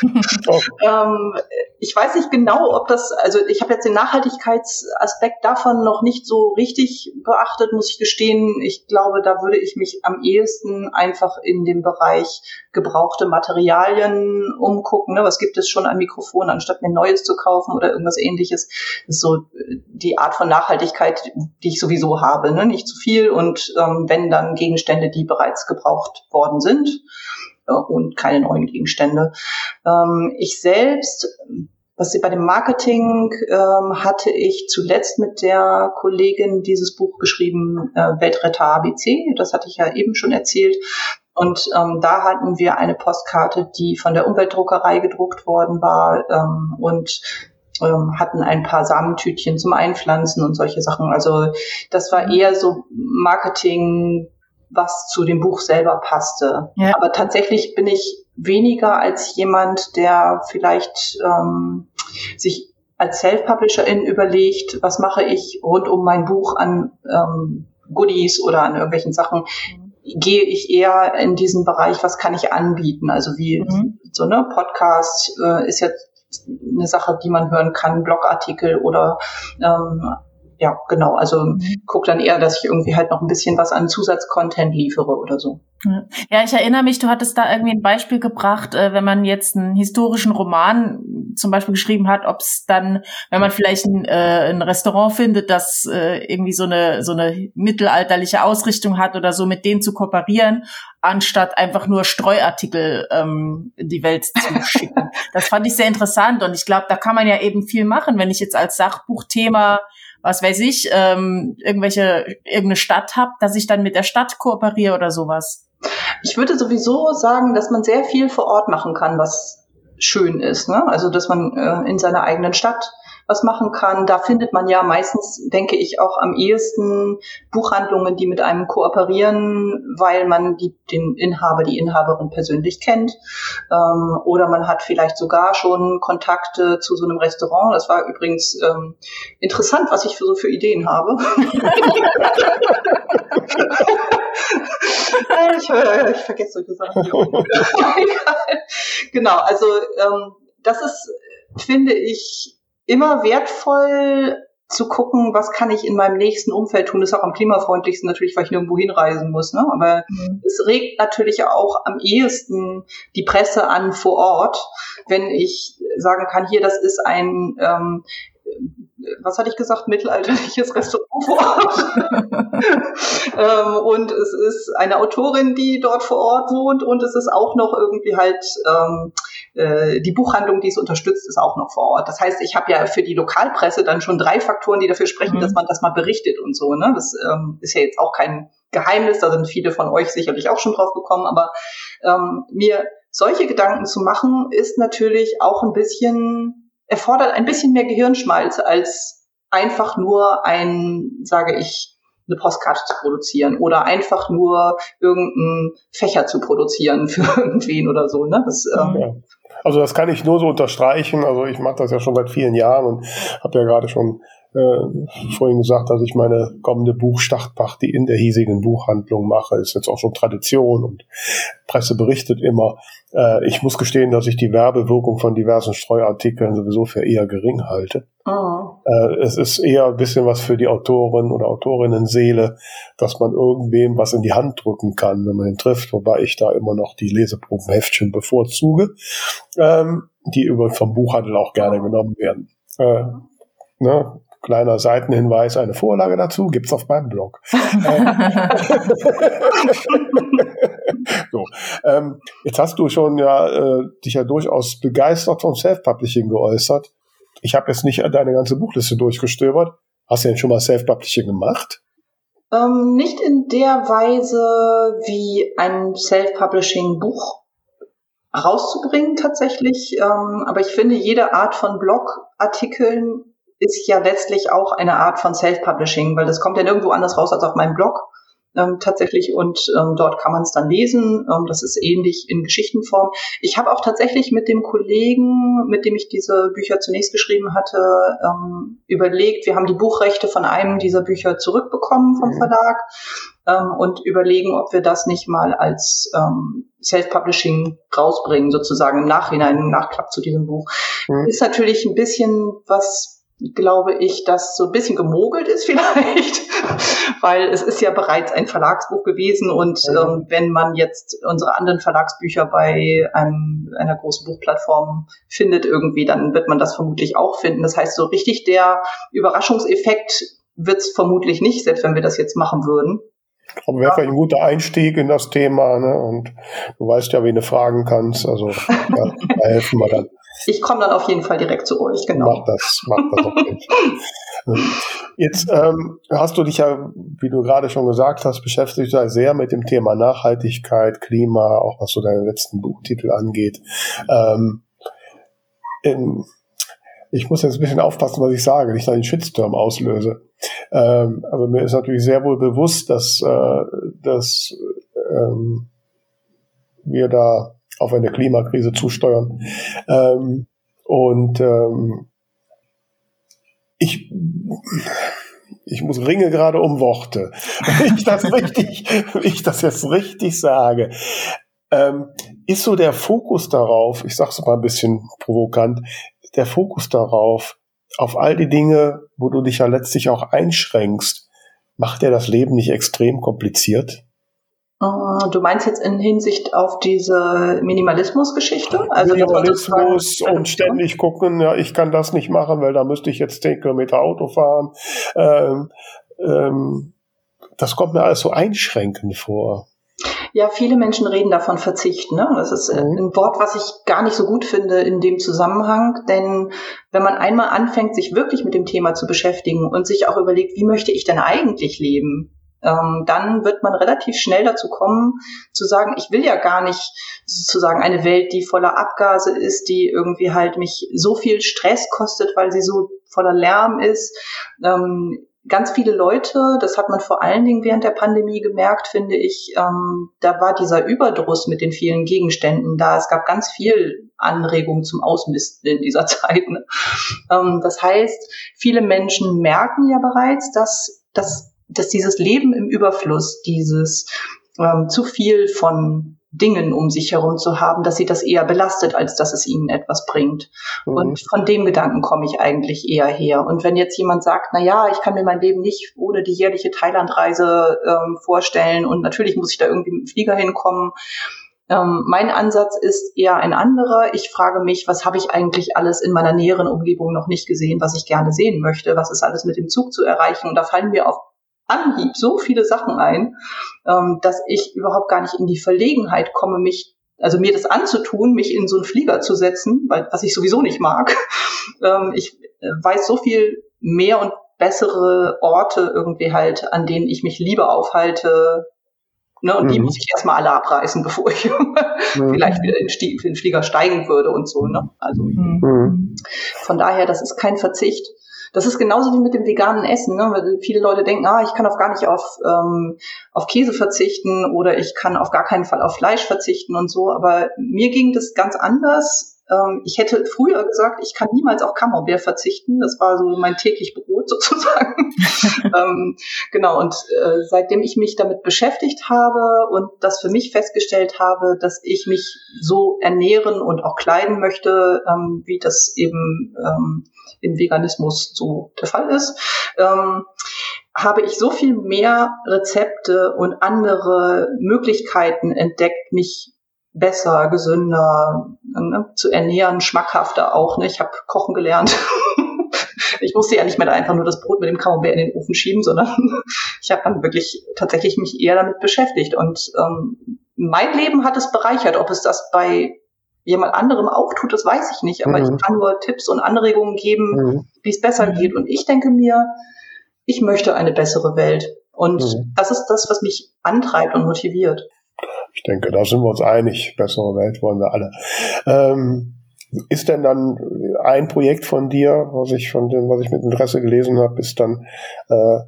oh. ähm, ich weiß nicht genau, ob das, also ich habe jetzt den Nachhaltigkeitsaspekt davon noch nicht so richtig beachtet, muss ich gestehen. Ich glaube, da würde ich mich am ehesten einfach in dem Bereich gebrauchte Materialien umgucken. Ne? Was gibt es schon an Mikrofon, anstatt mir neues zu kaufen oder irgendwas ähnliches. Das ist so die Art von Nachhaltigkeit, die ich sowieso habe. Ne? Nicht zu viel und ähm, wenn dann Gegenstände, die bereits gebraucht worden sind äh, und keine neuen Gegenstände. Ähm, ich selbst was bei dem Marketing ähm, hatte ich zuletzt mit der Kollegin dieses Buch geschrieben, äh, Weltretter ABC. Das hatte ich ja eben schon erzählt. Und ähm, da hatten wir eine Postkarte, die von der Umweltdruckerei gedruckt worden war ähm, und ähm, hatten ein paar Samentütchen zum Einpflanzen und solche Sachen. Also das war eher so Marketing, was zu dem Buch selber passte. Ja. Aber tatsächlich bin ich weniger als jemand, der vielleicht ähm, sich als Self-Publisherin überlegt, was mache ich rund um mein Buch an ähm, Goodies oder an irgendwelchen Sachen, mhm. gehe ich eher in diesen Bereich, was kann ich anbieten? Also wie mhm. so ne Podcast äh, ist jetzt eine Sache, die man hören kann, Blogartikel oder ähm, ja, genau. Also mhm. guck dann eher, dass ich irgendwie halt noch ein bisschen was an Zusatzcontent liefere oder so. Ja, ich erinnere mich, du hattest da irgendwie ein Beispiel gebracht, äh, wenn man jetzt einen historischen Roman zum Beispiel geschrieben hat, ob es dann, wenn man vielleicht ein, äh, ein Restaurant findet, das äh, irgendwie so eine so eine mittelalterliche Ausrichtung hat oder so, mit denen zu kooperieren, anstatt einfach nur Streuartikel ähm, in die Welt zu schicken. das fand ich sehr interessant und ich glaube, da kann man ja eben viel machen, wenn ich jetzt als Sachbuchthema was weiß ich, ähm, irgendwelche, irgendeine Stadt habe, dass ich dann mit der Stadt kooperiere oder sowas? Ich würde sowieso sagen, dass man sehr viel vor Ort machen kann, was schön ist. Ne? Also, dass man äh, in seiner eigenen Stadt was machen kann. Da findet man ja meistens, denke ich, auch am ehesten Buchhandlungen, die mit einem kooperieren, weil man die, den Inhaber, die Inhaberin persönlich kennt. Ähm, oder man hat vielleicht sogar schon Kontakte zu so einem Restaurant. Das war übrigens ähm, interessant, was ich für so für Ideen habe. ich, äh, ich vergesse solche Sachen. genau, also ähm, das ist, finde ich, immer wertvoll zu gucken, was kann ich in meinem nächsten Umfeld tun. Das ist auch am klimafreundlichsten natürlich, weil ich nirgendwo hinreisen muss. Ne? Aber mhm. es regt natürlich auch am ehesten die Presse an vor Ort, wenn ich sagen kann, hier, das ist ein ähm, was hatte ich gesagt, mittelalterliches Restaurant vor Ort. ähm, und es ist eine Autorin, die dort vor Ort wohnt und es ist auch noch irgendwie halt ähm, äh, die Buchhandlung, die es unterstützt, ist auch noch vor Ort. Das heißt, ich habe ja für die Lokalpresse dann schon drei Faktoren, die dafür sprechen, mhm. dass man das mal berichtet und so. Ne? Das ähm, ist ja jetzt auch kein Geheimnis, da sind viele von euch sicherlich auch schon drauf gekommen, aber ähm, mir solche Gedanken zu machen, ist natürlich auch ein bisschen erfordert ein bisschen mehr Gehirnschmalz als einfach nur ein, sage ich, eine Postkarte zu produzieren oder einfach nur irgendeinen Fächer zu produzieren für irgendwen oder so. Ne? Das, ähm, ja. Also das kann ich nur so unterstreichen. Also ich mache das ja schon seit vielen Jahren und habe ja gerade schon äh, vorhin gesagt, dass ich meine kommende Buchstartparty in der hiesigen Buchhandlung mache, ist jetzt auch schon Tradition und Presse berichtet immer. Äh, ich muss gestehen, dass ich die Werbewirkung von diversen Streuartikeln sowieso für eher gering halte. Oh. Äh, es ist eher ein bisschen was für die Autorin oder Autorinnen Seele, dass man irgendwem was in die Hand drücken kann, wenn man ihn trifft, wobei ich da immer noch die Leseprobenheftchen bevorzuge, ähm, die über vom Buchhandel auch gerne genommen werden. Äh, ne? Kleiner Seitenhinweis, eine Vorlage dazu gibt's auf meinem Blog. so, ähm, jetzt hast du schon ja äh, dich ja durchaus begeistert vom Self-Publishing geäußert. Ich habe jetzt nicht deine ganze Buchliste durchgestöbert. Hast du denn schon mal Self-Publishing gemacht? Ähm, nicht in der Weise wie ein Self-Publishing-Buch rauszubringen tatsächlich. Ähm, aber ich finde, jede Art von Blogartikeln ist ja letztlich auch eine Art von Self-Publishing, weil das kommt ja nirgendwo anders raus als auf meinem Blog ähm, tatsächlich und ähm, dort kann man es dann lesen. Ähm, das ist ähnlich in Geschichtenform. Ich habe auch tatsächlich mit dem Kollegen, mit dem ich diese Bücher zunächst geschrieben hatte, ähm, überlegt, wir haben die Buchrechte von einem dieser Bücher zurückbekommen vom mhm. Verlag ähm, und überlegen, ob wir das nicht mal als ähm, Self-Publishing rausbringen, sozusagen im Nachhinein, im Nachklapp zu diesem Buch. Mhm. Ist natürlich ein bisschen was glaube ich, dass so ein bisschen gemogelt ist vielleicht, weil es ist ja bereits ein Verlagsbuch gewesen und ähm, wenn man jetzt unsere anderen Verlagsbücher bei einem, einer großen Buchplattform findet irgendwie, dann wird man das vermutlich auch finden. Das heißt, so richtig der Überraschungseffekt wird es vermutlich nicht, selbst wenn wir das jetzt machen würden. Aber wäre vielleicht ein guter Einstieg in das Thema, ne? Und du weißt ja, wen du fragen kannst. Also ja, da helfen wir dann. Ich komme dann auf jeden Fall direkt zu euch, genau. Mach das, mach das auf jeden Fall. Jetzt ähm, hast du dich ja, wie du gerade schon gesagt hast, beschäftigt sehr mit dem Thema Nachhaltigkeit, Klima, auch was so deinen letzten Buchtitel angeht. Ähm, in, ich muss jetzt ein bisschen aufpassen, was ich sage, nicht einen Shitstorm auslöse. Ähm, aber mir ist natürlich sehr wohl bewusst, dass, äh, dass ähm, wir da auf eine Klimakrise zusteuern. Ähm, und ähm, ich, ich muss ringe gerade um Worte. Wenn ich das richtig, ich das jetzt richtig sage. Ähm, ist so der Fokus darauf, ich sage es mal ein bisschen provokant, der Fokus darauf, auf all die Dinge, wo du dich ja letztlich auch einschränkst, macht er das Leben nicht extrem kompliziert? Ah, du meinst jetzt in Hinsicht auf diese Minimalismus-Geschichte? Also Minimalismus und ständig gucken, ja, ich kann das nicht machen, weil da müsste ich jetzt zehn Kilometer Auto fahren. Ähm, ähm, das kommt mir alles so einschränkend vor. Ja, viele Menschen reden davon Verzicht. Ne? Das ist äh, mhm. ein Wort, was ich gar nicht so gut finde in dem Zusammenhang. Denn wenn man einmal anfängt, sich wirklich mit dem Thema zu beschäftigen und sich auch überlegt, wie möchte ich denn eigentlich leben? Ähm, dann wird man relativ schnell dazu kommen, zu sagen, ich will ja gar nicht sozusagen eine Welt, die voller Abgase ist, die irgendwie halt mich so viel Stress kostet, weil sie so voller Lärm ist. Ähm, ganz viele Leute, das hat man vor allen Dingen während der Pandemie gemerkt, finde ich, ähm, da war dieser Überdruss mit den vielen Gegenständen da. Es gab ganz viel Anregung zum Ausmisten in dieser Zeit. Ne? Ähm, das heißt, viele Menschen merken ja bereits, dass, dass dass dieses Leben im Überfluss, dieses ähm, zu viel von Dingen um sich herum zu haben, dass sie das eher belastet, als dass es ihnen etwas bringt. Mhm. Und von dem Gedanken komme ich eigentlich eher her. Und wenn jetzt jemand sagt, na ja, ich kann mir mein Leben nicht ohne die jährliche Thailandreise ähm, vorstellen und natürlich muss ich da irgendwie mit dem Flieger hinkommen. Ähm, mein Ansatz ist eher ein anderer. Ich frage mich, was habe ich eigentlich alles in meiner näheren Umgebung noch nicht gesehen, was ich gerne sehen möchte? Was ist alles mit dem Zug zu erreichen? Und da fallen mir auf Anhieb so viele Sachen ein, ähm, dass ich überhaupt gar nicht in die Verlegenheit komme, mich also mir das anzutun, mich in so einen Flieger zu setzen, weil, was ich sowieso nicht mag. Ähm, ich äh, weiß so viel mehr und bessere Orte irgendwie halt, an denen ich mich lieber aufhalte. Ne, und mhm. die muss ich erstmal alle abreißen, bevor ich mhm. vielleicht wieder in den Flieger steigen würde und so. Ne? Also mhm. von daher, das ist kein Verzicht. Das ist genauso wie mit dem veganen Essen. Ne? Weil viele Leute denken, ah, ich kann auf gar nicht auf, ähm, auf Käse verzichten oder ich kann auf gar keinen Fall auf Fleisch verzichten und so. Aber mir ging das ganz anders ähm, ich hätte früher gesagt, ich kann niemals auf Camembert verzichten. Das war so mein täglich Brot sozusagen. ähm, genau, und äh, seitdem ich mich damit beschäftigt habe und das für mich festgestellt habe, dass ich mich so ernähren und auch kleiden möchte, ähm, wie das eben ähm, im Veganismus so der Fall ist, ähm, habe ich so viel mehr Rezepte und andere Möglichkeiten entdeckt, mich besser, gesünder ne, zu ernähren, schmackhafter auch. Ne? Ich habe kochen gelernt. ich musste ja nicht mehr einfach nur das Brot mit dem Camembert in den Ofen schieben, sondern ich habe dann wirklich tatsächlich mich eher damit beschäftigt. Und ähm, mein Leben hat es bereichert. Ob es das bei jemand anderem auch tut, das weiß ich nicht. Aber mhm. ich kann nur Tipps und Anregungen geben, mhm. wie es besser geht. Und ich denke mir, ich möchte eine bessere Welt. Und mhm. das ist das, was mich antreibt und motiviert. Ich denke, da sind wir uns einig. Bessere Welt wollen wir alle. Ähm, ist denn dann ein Projekt von dir, was ich von dem, was ich mit Interesse gelesen habe, ist dann äh,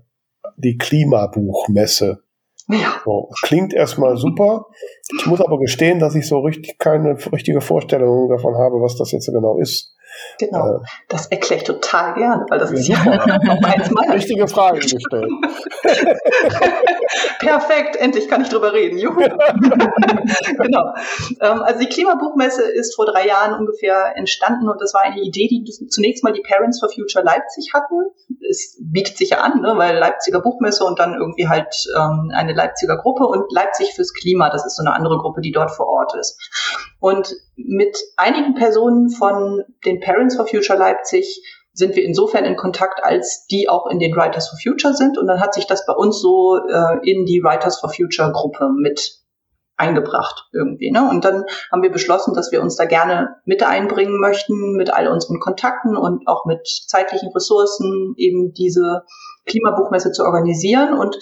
die Klimabuchmesse. Ja. So, klingt erstmal super. Ich muss aber gestehen, dass ich so richtig keine richtige Vorstellung davon habe, was das jetzt genau ist. Genau, äh, das erkläre ich total gerne, weil das ist ja noch eins meiner richtige Frage gestellt. Perfekt, endlich kann ich drüber reden. Juhu. genau. Ähm, also die Klimabuchmesse ist vor drei Jahren ungefähr entstanden und das war eine Idee, die zunächst mal die Parents for Future Leipzig hatten. Es bietet sich ja an, ne, weil Leipziger Buchmesse und dann irgendwie halt ähm, eine Leipziger Gruppe und Leipzig fürs Klima, das ist so eine andere Gruppe, die dort vor Ort ist. Und mit einigen Personen von den Parents for Future Leipzig sind wir insofern in Kontakt, als die auch in den Writers for Future sind. Und dann hat sich das bei uns so äh, in die Writers for Future Gruppe mit eingebracht irgendwie. Ne? Und dann haben wir beschlossen, dass wir uns da gerne mit einbringen möchten, mit all unseren Kontakten und auch mit zeitlichen Ressourcen eben diese Klimabuchmesse zu organisieren. Und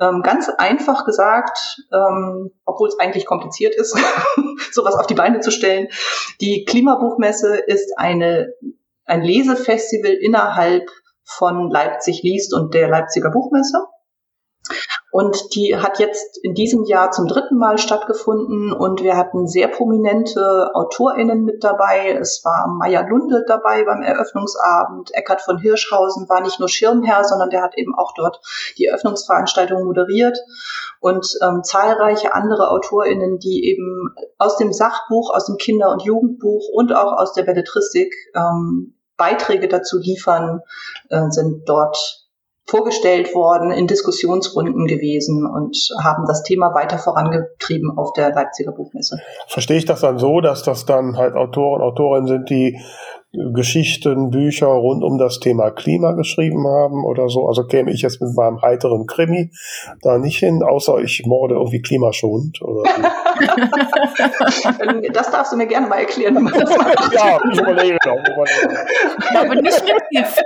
ähm, ganz einfach gesagt, ähm, obwohl es eigentlich kompliziert ist, sowas auf die Beine zu stellen, die Klimabuchmesse ist eine, ein Lesefestival innerhalb von Leipzig liest und der Leipziger Buchmesse. Und die hat jetzt in diesem Jahr zum dritten Mal stattgefunden und wir hatten sehr prominente AutorInnen mit dabei. Es war Maya Lunde dabei beim Eröffnungsabend. Eckhard von Hirschhausen war nicht nur Schirmherr, sondern der hat eben auch dort die Eröffnungsveranstaltung moderiert und ähm, zahlreiche andere AutorInnen, die eben aus dem Sachbuch, aus dem Kinder- und Jugendbuch und auch aus der Belletristik ähm, Beiträge dazu liefern, äh, sind dort vorgestellt worden, in Diskussionsrunden gewesen und haben das Thema weiter vorangetrieben auf der Leipziger Buchmesse. Verstehe ich das dann so, dass das dann halt Autoren, Autorinnen sind, die Geschichten, Bücher rund um das Thema Klima geschrieben haben oder so. Also käme ich jetzt mit meinem heiteren Krimi da nicht hin, außer ich morde irgendwie klimaschonend. Oder das darfst du mir gerne mal erklären. ja, ich überlege. Aber nicht mit Gift.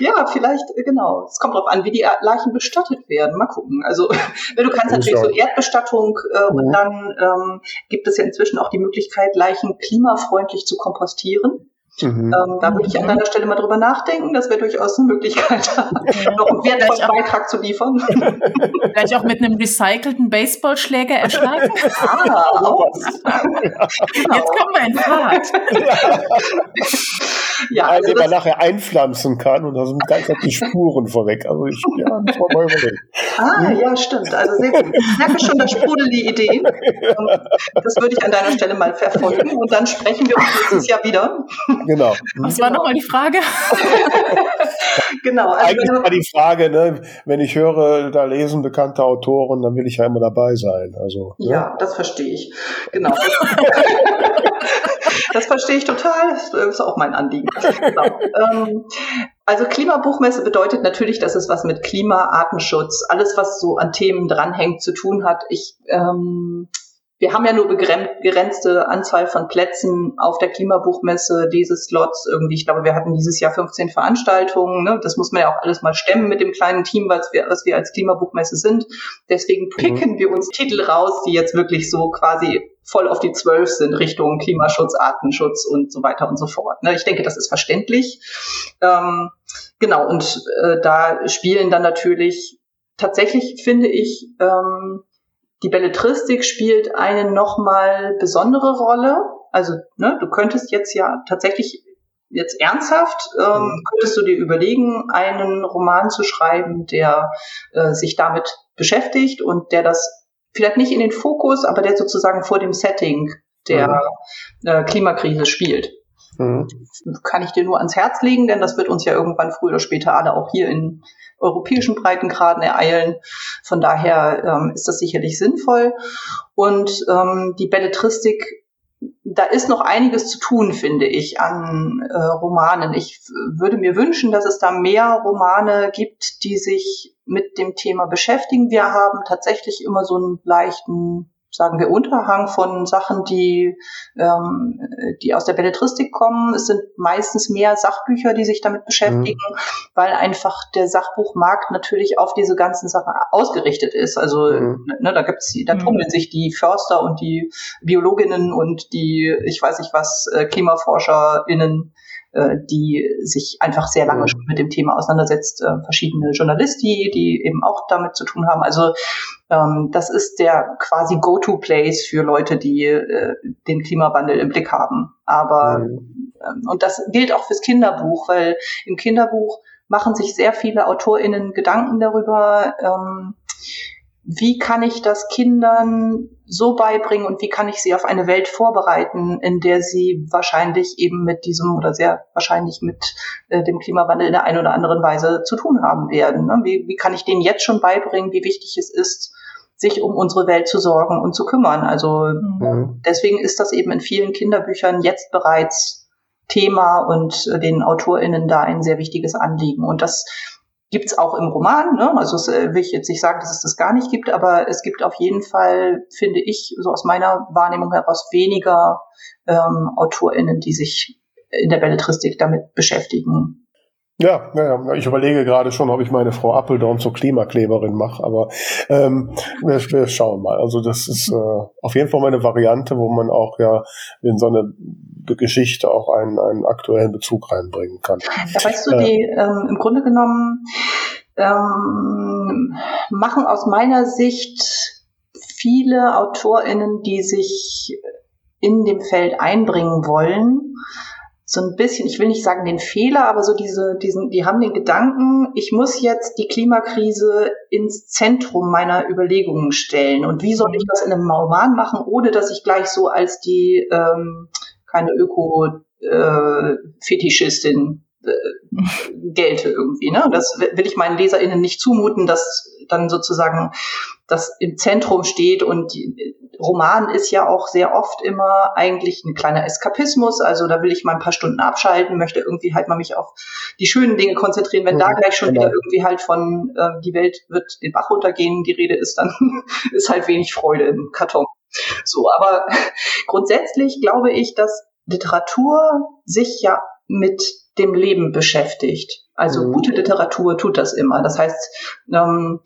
ja, vielleicht, genau. Es kommt darauf an, wie die Leichen bestattet werden. Mal gucken. Also, du kannst natürlich so Erdbestattung äh, und mhm. dann ähm, gibt es ja inzwischen auch die Möglichkeit, Leichen klimafreundlich zu kompostieren. Mhm. Ähm, da würde ich an deiner Stelle mal drüber nachdenken. Das wäre durchaus eine Möglichkeit, noch einen wertvollen Beitrag zu liefern. Vielleicht auch mit einem recycelten Baseballschläger erschlagen. Ah, aus. Jetzt kommen wir in Fahrt. Ja, also den man nachher einpflanzen kann und da sind ganz die Spuren vorweg. Also ich, ja, das war mal überlegen. Ah, ja, stimmt. Also sehr gut. Ich merke schon, da sprudelt die Idee. Das würde ich an deiner Stelle mal verfolgen und dann sprechen wir uns nächstes Jahr wieder. Genau. Was war nochmal die Frage? genau. Also Eigentlich war die Frage, ne, wenn ich höre, da lesen bekannte Autoren, dann will ich ja immer dabei sein. Also, ne? Ja, das verstehe ich. Genau. Das verstehe ich total. Das ist auch mein Anliegen. Genau. Ähm, also Klimabuchmesse bedeutet natürlich, dass es was mit Klima, Artenschutz, alles, was so an Themen dranhängt, zu tun hat. Ich ähm, wir haben ja nur begrenzte Anzahl von Plätzen auf der Klimabuchmesse, diese Slots irgendwie. Ich glaube, wir hatten dieses Jahr 15 Veranstaltungen. Ne? Das muss man ja auch alles mal stemmen mit dem kleinen Team, was wir, was wir als Klimabuchmesse sind. Deswegen mhm. picken mhm. wir uns Titel raus, die jetzt wirklich so quasi voll auf die Zwölf sind, Richtung Klimaschutz, Artenschutz und so weiter und so fort. Ne? Ich denke, das ist verständlich. Ähm, genau, und äh, da spielen dann natürlich tatsächlich, finde ich, ähm, die Belletristik spielt eine nochmal besondere Rolle. Also ne, du könntest jetzt ja tatsächlich jetzt ernsthaft, ähm, mhm. könntest du dir überlegen, einen Roman zu schreiben, der äh, sich damit beschäftigt und der das vielleicht nicht in den Fokus, aber der sozusagen vor dem Setting der mhm. äh, Klimakrise spielt. Mhm. Kann ich dir nur ans Herz legen, denn das wird uns ja irgendwann früher oder später alle auch hier in europäischen Breitengraden ereilen. Von daher ähm, ist das sicherlich sinnvoll. Und ähm, die Belletristik da ist noch einiges zu tun, finde ich, an äh, Romanen. Ich würde mir wünschen, dass es da mehr Romane gibt, die sich mit dem Thema beschäftigen. Wir haben tatsächlich immer so einen leichten sagen wir, Unterhang von Sachen, die, ähm, die aus der Belletristik kommen. Es sind meistens mehr Sachbücher, die sich damit beschäftigen, mhm. weil einfach der Sachbuchmarkt natürlich auf diese ganzen Sachen ausgerichtet ist. Also mhm. ne, da gibt's, da mhm. tummeln sich die Förster und die Biologinnen und die, ich weiß nicht was, äh, KlimaforscherInnen äh, die sich einfach sehr lange schon mit dem Thema auseinandersetzt, äh, verschiedene Journalisten, die eben auch damit zu tun haben. Also ähm, das ist der quasi Go-to-Place für Leute, die äh, den Klimawandel im Blick haben. Aber mhm. ähm, und das gilt auch fürs Kinderbuch, weil im Kinderbuch machen sich sehr viele AutorInnen Gedanken darüber, ähm, wie kann ich das Kindern so beibringen und wie kann ich sie auf eine Welt vorbereiten, in der sie wahrscheinlich eben mit diesem oder sehr wahrscheinlich mit äh, dem Klimawandel in der einen oder anderen Weise zu tun haben werden. Ne? Wie, wie kann ich denen jetzt schon beibringen, wie wichtig es ist, sich um unsere Welt zu sorgen und zu kümmern. Also mhm. deswegen ist das eben in vielen Kinderbüchern jetzt bereits Thema und äh, den AutorInnen da ein sehr wichtiges Anliegen. Und das gibt es auch im Roman. Ne? Also es, äh, will ich jetzt nicht sagen, dass es das gar nicht gibt, aber es gibt auf jeden Fall, finde ich, so aus meiner Wahrnehmung heraus weniger ähm, AutorInnen, die sich in der Belletristik damit beschäftigen. Ja, ja, ich überlege gerade schon, ob ich meine Frau Appeldorn zur Klimakleberin mache, aber ähm, wir, wir schauen mal. Also das ist äh, auf jeden Fall mal eine Variante, wo man auch ja in so eine Geschichte auch einen, einen aktuellen Bezug reinbringen kann. Ja, weißt du, die ähm, im Grunde genommen ähm, machen aus meiner Sicht viele AutorInnen, die sich in dem Feld einbringen wollen, so ein bisschen, ich will nicht sagen den Fehler, aber so diese, diesen, die haben den Gedanken, ich muss jetzt die Klimakrise ins Zentrum meiner Überlegungen stellen. Und wie soll ich das in einem Roman machen, ohne dass ich gleich so als die ähm, keine Öko-Fetischistin äh, gelte irgendwie. Ne? Das will ich meinen LeserInnen nicht zumuten, dass dann sozusagen das im Zentrum steht und die, Roman ist ja auch sehr oft immer eigentlich ein kleiner Eskapismus. Also da will ich mal ein paar Stunden abschalten, möchte irgendwie halt mal mich auf die schönen Dinge konzentrieren. Wenn mhm, da gleich schon genau. wieder irgendwie halt von äh, die Welt wird den Bach runtergehen, die Rede ist, dann ist halt wenig Freude im Karton. So, aber grundsätzlich glaube ich, dass Literatur sich ja mit dem Leben beschäftigt. Also mhm. gute Literatur tut das immer. Das heißt, ähm,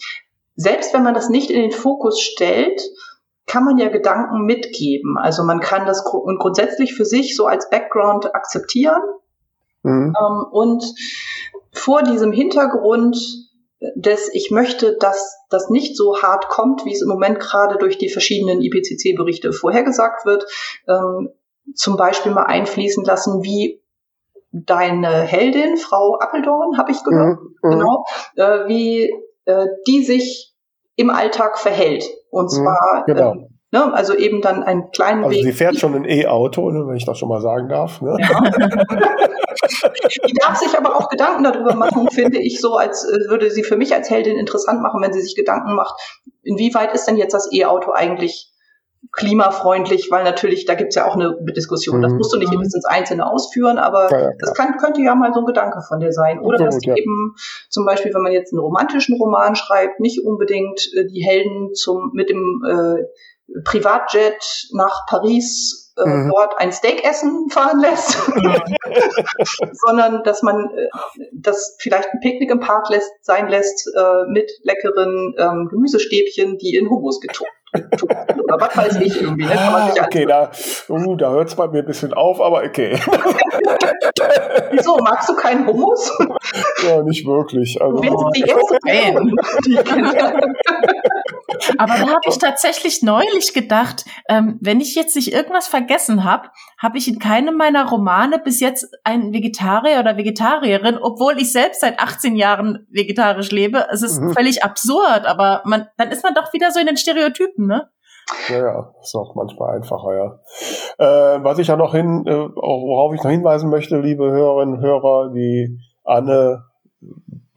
selbst wenn man das nicht in den Fokus stellt, kann man ja Gedanken mitgeben. Also man kann das gr grundsätzlich für sich so als Background akzeptieren. Mhm. Ähm, und vor diesem Hintergrund des, ich möchte, dass das nicht so hart kommt, wie es im Moment gerade durch die verschiedenen IPCC-Berichte vorhergesagt wird, ähm, zum Beispiel mal einfließen lassen, wie deine Heldin, Frau Appeldorn, habe ich gehört, mhm. mhm. genau, äh, wie äh, die sich im Alltag verhält. Und mhm, zwar, genau. ähm, ne, also eben dann einen kleinen also Weg. Sie fährt schon ein E-Auto, ne, wenn ich das schon mal sagen darf. Ne? Ja. die darf sich aber auch Gedanken darüber machen, finde ich, so als äh, würde sie für mich als Heldin interessant machen, wenn sie sich Gedanken macht, inwieweit ist denn jetzt das E-Auto eigentlich klimafreundlich, weil natürlich, da gibt's ja auch eine Diskussion. Das mhm. musst du nicht bis ins Einzelne ausführen, aber ja, ja, das kann, könnte ja mal so ein Gedanke von dir sein. Oder dass ja. eben zum Beispiel, wenn man jetzt einen romantischen Roman schreibt, nicht unbedingt äh, die Helden zum mit dem äh, Privatjet nach Paris äh, mhm. dort ein Steak essen fahren lässt, sondern dass man äh, das vielleicht ein Picknick im Park lässt, sein lässt äh, mit leckeren ähm, Gemüsestäbchen, die in Hummus getunkt oder was weiß ich irgendwie. Ne? Kann man sich okay, da, uh, da hört es bei mir ein bisschen auf, aber okay. Wieso, magst du keinen Hummus? ja, nicht wirklich. Also, die jetzt Aber da habe ich tatsächlich neulich gedacht, ähm, wenn ich jetzt nicht irgendwas vergessen habe, habe ich in keinem meiner Romane bis jetzt einen Vegetarier oder Vegetarierin, obwohl ich selbst seit 18 Jahren vegetarisch lebe. Es ist mhm. völlig absurd, aber man, dann ist man doch wieder so in den Stereotypen, ne? Ja, ja, ist auch manchmal einfacher, ja. Äh, was ich ja noch hin, äh, worauf ich noch hinweisen möchte, liebe Hörerinnen und Hörer, die Anne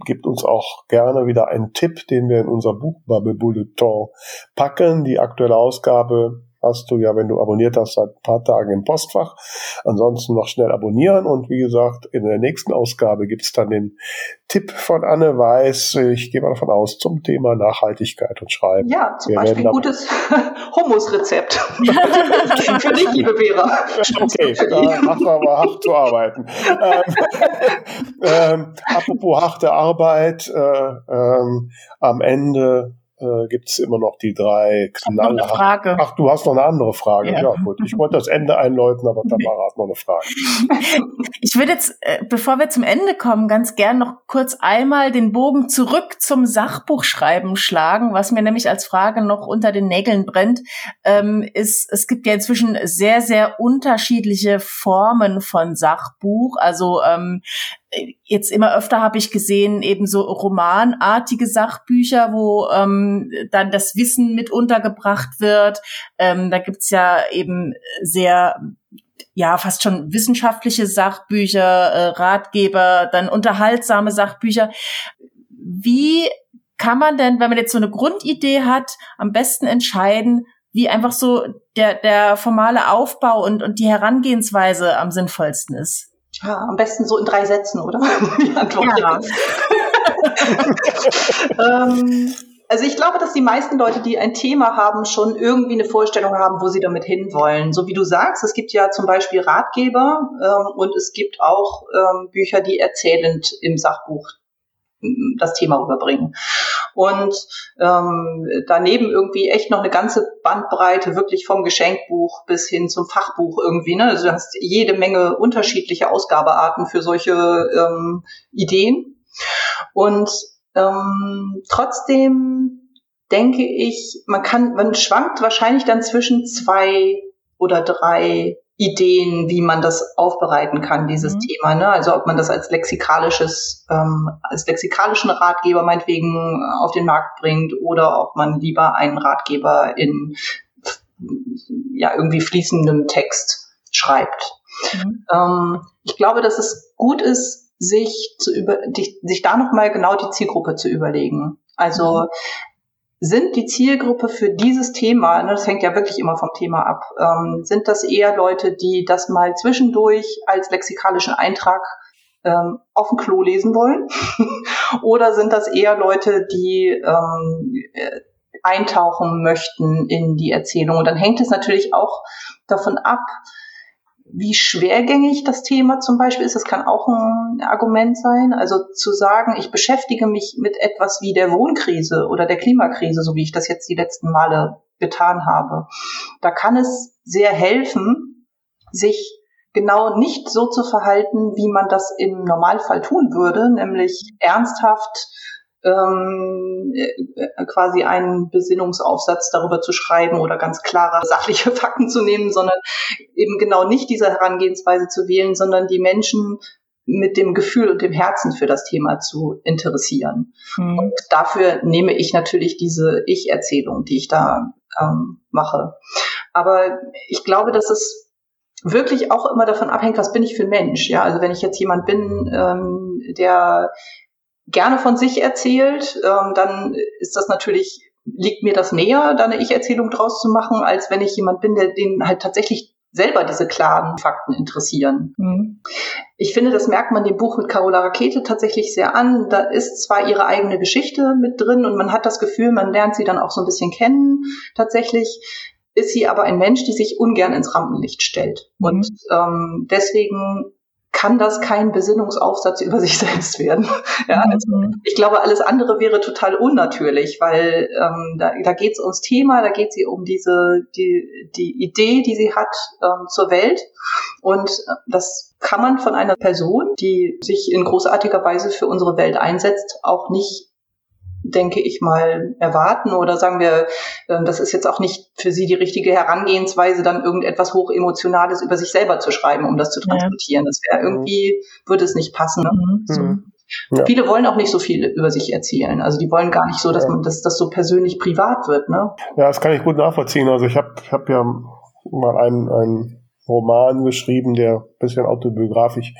gibt uns auch gerne wieder einen Tipp, den wir in unser Buchbubble Bulletin packen. Die aktuelle Ausgabe hast du ja, wenn du abonniert hast, seit ein paar Tagen im Postfach. Ansonsten noch schnell abonnieren und wie gesagt, in der nächsten Ausgabe gibt's dann den Tipp von Anne Weiß, ich gehe mal davon aus, zum Thema Nachhaltigkeit und Schreiben. Ja, zum Wir Beispiel ein gutes Hummusrezept. Für dich, liebe Vera. Okay, da machen wir aber hart zu arbeiten. ähm, ähm, apropos harte Arbeit, äh, ähm, am Ende äh, gibt es immer noch die drei Knaller. Frage. Ach, du hast noch eine andere Frage. Ja, ja gut. Ich wollte das Ende einläuten, aber Tamara hat noch eine Frage. Ich würde jetzt, äh, bevor wir zum Ende kommen, ganz gern noch kurz einmal den Bogen zurück zum Sachbuchschreiben schlagen, was mir nämlich als Frage noch unter den Nägeln brennt. Ähm, ist, es gibt ja inzwischen sehr, sehr unterschiedliche Formen von Sachbuch. Also ähm, jetzt immer öfter habe ich gesehen, eben so romanartige Sachbücher, wo ähm, dann das Wissen mit untergebracht wird. Ähm, da gibt's ja eben sehr ja, fast schon wissenschaftliche Sachbücher, äh, Ratgeber, dann unterhaltsame Sachbücher. Wie kann man denn, wenn man jetzt so eine Grundidee hat, am besten entscheiden, wie einfach so der, der formale Aufbau und, und die Herangehensweise am sinnvollsten ist? Ja, am besten so in drei Sätzen, oder? Die Antwort. Ja. ähm, also ich glaube, dass die meisten Leute, die ein Thema haben, schon irgendwie eine Vorstellung haben, wo sie damit hinwollen. So wie du sagst, es gibt ja zum Beispiel Ratgeber ähm, und es gibt auch ähm, Bücher, die erzählend im Sachbuch das Thema rüberbringen. Und ähm, daneben irgendwie echt noch eine ganze Bandbreite, wirklich vom Geschenkbuch bis hin zum Fachbuch irgendwie. Ne? Also du hast jede Menge unterschiedliche Ausgabearten für solche ähm, Ideen. Und ähm, trotzdem denke ich, man kann, man schwankt wahrscheinlich dann zwischen zwei oder drei Ideen, wie man das aufbereiten kann, dieses mhm. Thema. Ne? Also ob man das als lexikalisches, ähm, als lexikalischen Ratgeber meinetwegen auf den Markt bringt oder ob man lieber einen Ratgeber in ja irgendwie fließendem Text schreibt. Mhm. Ähm, ich glaube, dass es gut ist, sich zu über, sich da nochmal genau die Zielgruppe zu überlegen. Also mhm sind die Zielgruppe für dieses Thema, ne, das hängt ja wirklich immer vom Thema ab, ähm, sind das eher Leute, die das mal zwischendurch als lexikalischen Eintrag ähm, auf dem Klo lesen wollen? Oder sind das eher Leute, die ähm, äh, eintauchen möchten in die Erzählung? Und dann hängt es natürlich auch davon ab, wie schwergängig das Thema zum Beispiel ist. Das kann auch ein Argument sein. Also zu sagen, ich beschäftige mich mit etwas wie der Wohnkrise oder der Klimakrise, so wie ich das jetzt die letzten Male getan habe. Da kann es sehr helfen, sich genau nicht so zu verhalten, wie man das im Normalfall tun würde, nämlich ernsthaft ähm, äh, quasi einen Besinnungsaufsatz darüber zu schreiben oder ganz klare sachliche Fakten zu nehmen, sondern eben genau nicht diese Herangehensweise zu wählen, sondern die Menschen mit dem Gefühl und dem Herzen für das Thema zu interessieren. Mhm. Und dafür nehme ich natürlich diese Ich-Erzählung, die ich da ähm, mache. Aber ich glaube, dass es wirklich auch immer davon abhängt, was bin ich für ein Mensch. Ja, also wenn ich jetzt jemand bin, ähm, der gerne von sich erzählt, ähm, dann ist das natürlich, liegt mir das näher, da eine Ich-Erzählung draus zu machen, als wenn ich jemand bin, der den halt tatsächlich selber diese klaren Fakten interessieren. Mhm. Ich finde, das merkt man dem Buch mit Carola Rakete tatsächlich sehr an. Da ist zwar ihre eigene Geschichte mit drin und man hat das Gefühl, man lernt sie dann auch so ein bisschen kennen tatsächlich. ist sie aber ein Mensch, die sich ungern ins Rampenlicht stellt. Mhm. Und ähm, deswegen kann das kein Besinnungsaufsatz über sich selbst werden. ja, also mhm. ich glaube, alles andere wäre total unnatürlich, weil ähm, da, da geht es ums Thema, da geht sie um diese die die Idee, die sie hat ähm, zur Welt und äh, das kann man von einer Person, die sich in großartiger Weise für unsere Welt einsetzt, auch nicht denke ich mal, erwarten oder sagen wir, ähm, das ist jetzt auch nicht für Sie die richtige Herangehensweise, dann irgendetwas hochemotionales über sich selber zu schreiben, um das zu transportieren. Ja. Das wäre irgendwie, würde es nicht passen. Ne? Mhm. So. Ja. Viele wollen auch nicht so viel über sich erzählen. Also die wollen gar nicht so, dass man, dass das so persönlich privat wird. Ne? Ja, das kann ich gut nachvollziehen. Also ich habe hab ja mal einen, einen Roman geschrieben, der ein bisschen autobiografisch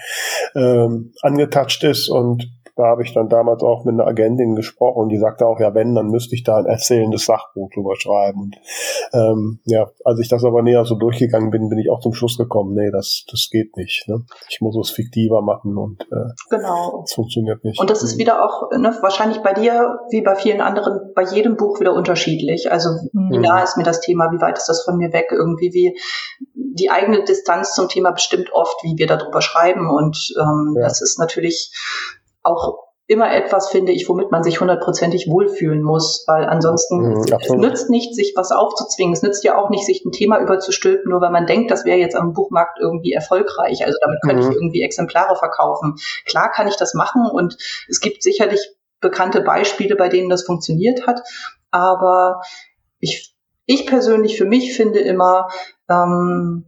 ähm, angetatscht ist und da habe ich dann damals auch mit einer Agentin gesprochen und die sagte auch, ja, wenn, dann müsste ich da ein erzählendes Sachbuch drüber schreiben. Und ähm, ja, als ich das aber näher so durchgegangen bin, bin ich auch zum Schluss gekommen, nee, das, das geht nicht. Ne? Ich muss es fiktiver machen und äh, genau. das funktioniert nicht. Und das ist wieder auch ne, wahrscheinlich bei dir, wie bei vielen anderen, bei jedem Buch wieder unterschiedlich. Also mhm. wie nah ist mir das Thema, wie weit ist das von mir weg, irgendwie wie die eigene Distanz zum Thema bestimmt oft, wie wir darüber schreiben. Und ähm, ja. das ist natürlich auch immer etwas, finde ich, womit man sich hundertprozentig wohlfühlen muss, weil ansonsten mhm, es nützt nicht, sich was aufzuzwingen. Es nützt ja auch nicht, sich ein Thema überzustülpen, nur weil man denkt, das wäre jetzt am Buchmarkt irgendwie erfolgreich. Also damit könnte mhm. ich irgendwie Exemplare verkaufen. Klar kann ich das machen und es gibt sicherlich bekannte Beispiele, bei denen das funktioniert hat, aber ich, ich persönlich für mich finde immer, ähm,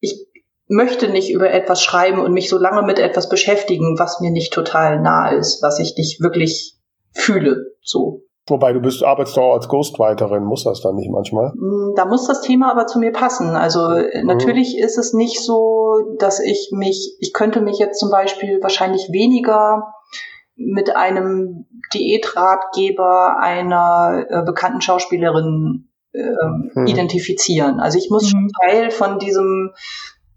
ich möchte nicht über etwas schreiben und mich so lange mit etwas beschäftigen, was mir nicht total nah ist, was ich nicht wirklich fühle, so. Wobei du bist arbeitest auch als Ghostwriterin, muss das dann nicht manchmal? Mm, da muss das Thema aber zu mir passen. Also mhm. natürlich ist es nicht so, dass ich mich, ich könnte mich jetzt zum Beispiel wahrscheinlich weniger mit einem Diätratgeber einer äh, bekannten Schauspielerin äh, mhm. identifizieren. Also ich muss mhm. Teil von diesem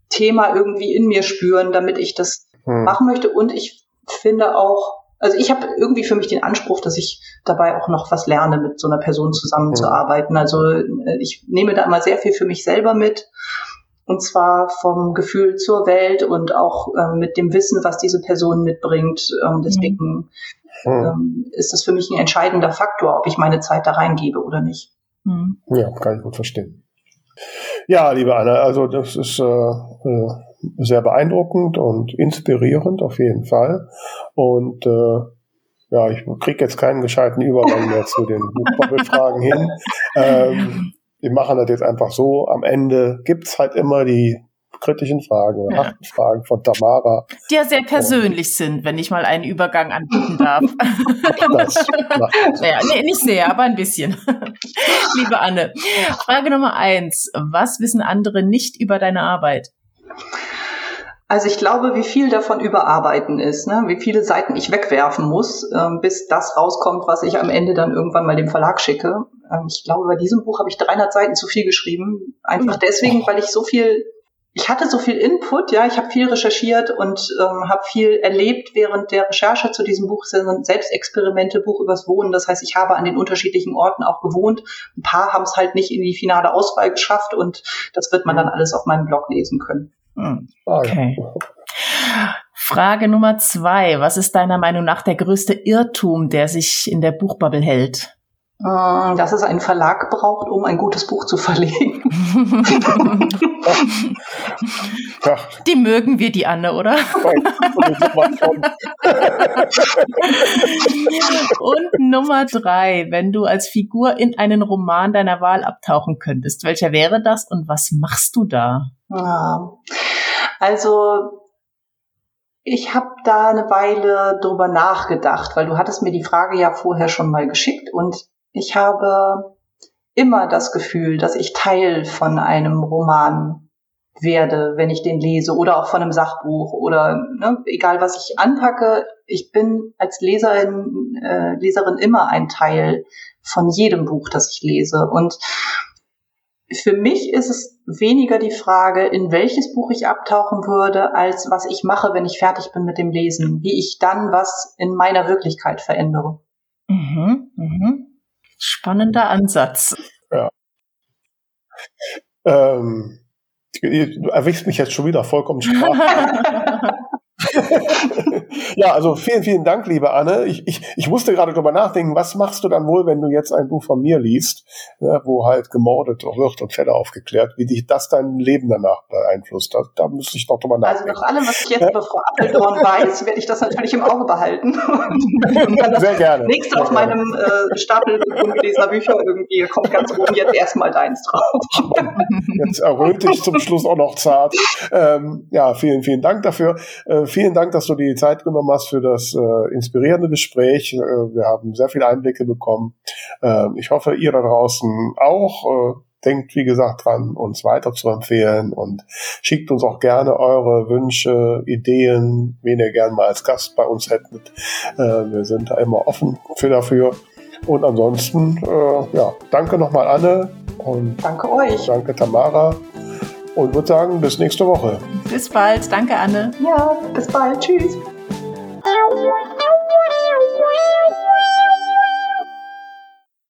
Thema irgendwie in mir spüren, damit ich das hm. machen möchte. Und ich finde auch, also ich habe irgendwie für mich den Anspruch, dass ich dabei auch noch was lerne, mit so einer Person zusammenzuarbeiten. Hm. Also äh, ich nehme da immer sehr viel für mich selber mit. Und zwar vom Gefühl zur Welt und auch ähm, mit dem Wissen, was diese Person mitbringt. Ähm, deswegen hm. ähm, ist das für mich ein entscheidender Faktor, ob ich meine Zeit da reingebe oder nicht. Hm. Ja, kann ich gut verstehen. Ja, liebe Anna, also das ist äh, äh, sehr beeindruckend und inspirierend auf jeden Fall. Und äh, ja, ich kriege jetzt keinen gescheiten Übergang mehr zu den Buchbubble-Fragen hin. Ähm, wir machen das jetzt einfach so. Am Ende gibt's halt immer die kritischen Fragen oder ja. Fragen von Tamara. Die ja sehr persönlich und, sind, wenn ich mal einen Übergang anbieten darf. das, naja, nee, nicht sehr, aber ein bisschen. Liebe Anne, Frage Nummer eins. Was wissen andere nicht über deine Arbeit? Also ich glaube, wie viel davon überarbeiten ist, ne? wie viele Seiten ich wegwerfen muss, ähm, bis das rauskommt, was ich am Ende dann irgendwann mal dem Verlag schicke. Ähm, ich glaube, bei diesem Buch habe ich 300 Seiten zu viel geschrieben. Einfach deswegen, weil ich so viel ich hatte so viel Input, ja, ich habe viel recherchiert und ähm, habe viel erlebt während der Recherche zu diesem Buch. Es sind ein Selbstexperimente, Buch übers Wohnen. Das heißt, ich habe an den unterschiedlichen Orten auch gewohnt. Ein paar haben es halt nicht in die finale Auswahl geschafft und das wird man dann alles auf meinem Blog lesen können. Hm. Okay. Frage Nummer zwei. Was ist deiner Meinung nach der größte Irrtum, der sich in der Buchbubble hält? Äh, dass es einen Verlag braucht, um ein gutes Buch zu verlegen. Die mögen wir, die Anne, oder? Und Nummer drei, wenn du als Figur in einen Roman deiner Wahl abtauchen könntest, welcher wäre das und was machst du da? Also ich habe da eine Weile drüber nachgedacht, weil du hattest mir die Frage ja vorher schon mal geschickt und ich habe immer das Gefühl, dass ich Teil von einem Roman werde, wenn ich den lese oder auch von einem Sachbuch oder ne, egal was ich anpacke, ich bin als Leserin, äh, Leserin immer ein Teil von jedem Buch, das ich lese. Und für mich ist es weniger die Frage, in welches Buch ich abtauchen würde, als was ich mache, wenn ich fertig bin mit dem Lesen, wie ich dann was in meiner Wirklichkeit verändere. Mhm, mhm. Spannender Ansatz. Ja. Ähm, du erwischst mich jetzt schon wieder vollkommen sprachlos. ja, also vielen, vielen Dank, liebe Anne. Ich, ich, ich musste gerade drüber nachdenken, was machst du dann wohl, wenn du jetzt ein Buch von mir liest, ne, wo halt gemordet wird und Fälle aufgeklärt, wie dich das dein Leben danach beeinflusst? Da, da müsste ich noch drüber nachdenken. Also nach allem, was ich jetzt über Frau Appelborn weiß, werde ich das natürlich im Auge behalten. Sehr gerne. Nächste auf meinem äh, Stapel ungelesener Bücher irgendwie kommt ganz oben jetzt erstmal deins drauf. jetzt erröte ich zum Schluss auch noch zart. Ähm, ja, vielen, vielen Dank dafür. Äh, vielen Dank, dass du die Zeit genommen hast für das äh, inspirierende Gespräch. Äh, wir haben sehr viele Einblicke bekommen. Äh, ich hoffe, ihr da draußen auch. Äh, denkt, wie gesagt, dran, uns weiter zu empfehlen und schickt uns auch gerne eure Wünsche, Ideen, wen ihr gerne mal als Gast bei uns hättet. Äh, wir sind da immer offen für dafür. Und ansonsten, äh, ja, danke nochmal Anne und danke euch. Danke Tamara und würde sagen, bis nächste Woche. Bis bald. Danke, Anne. Ja, bis bald. Tschüss. Wow.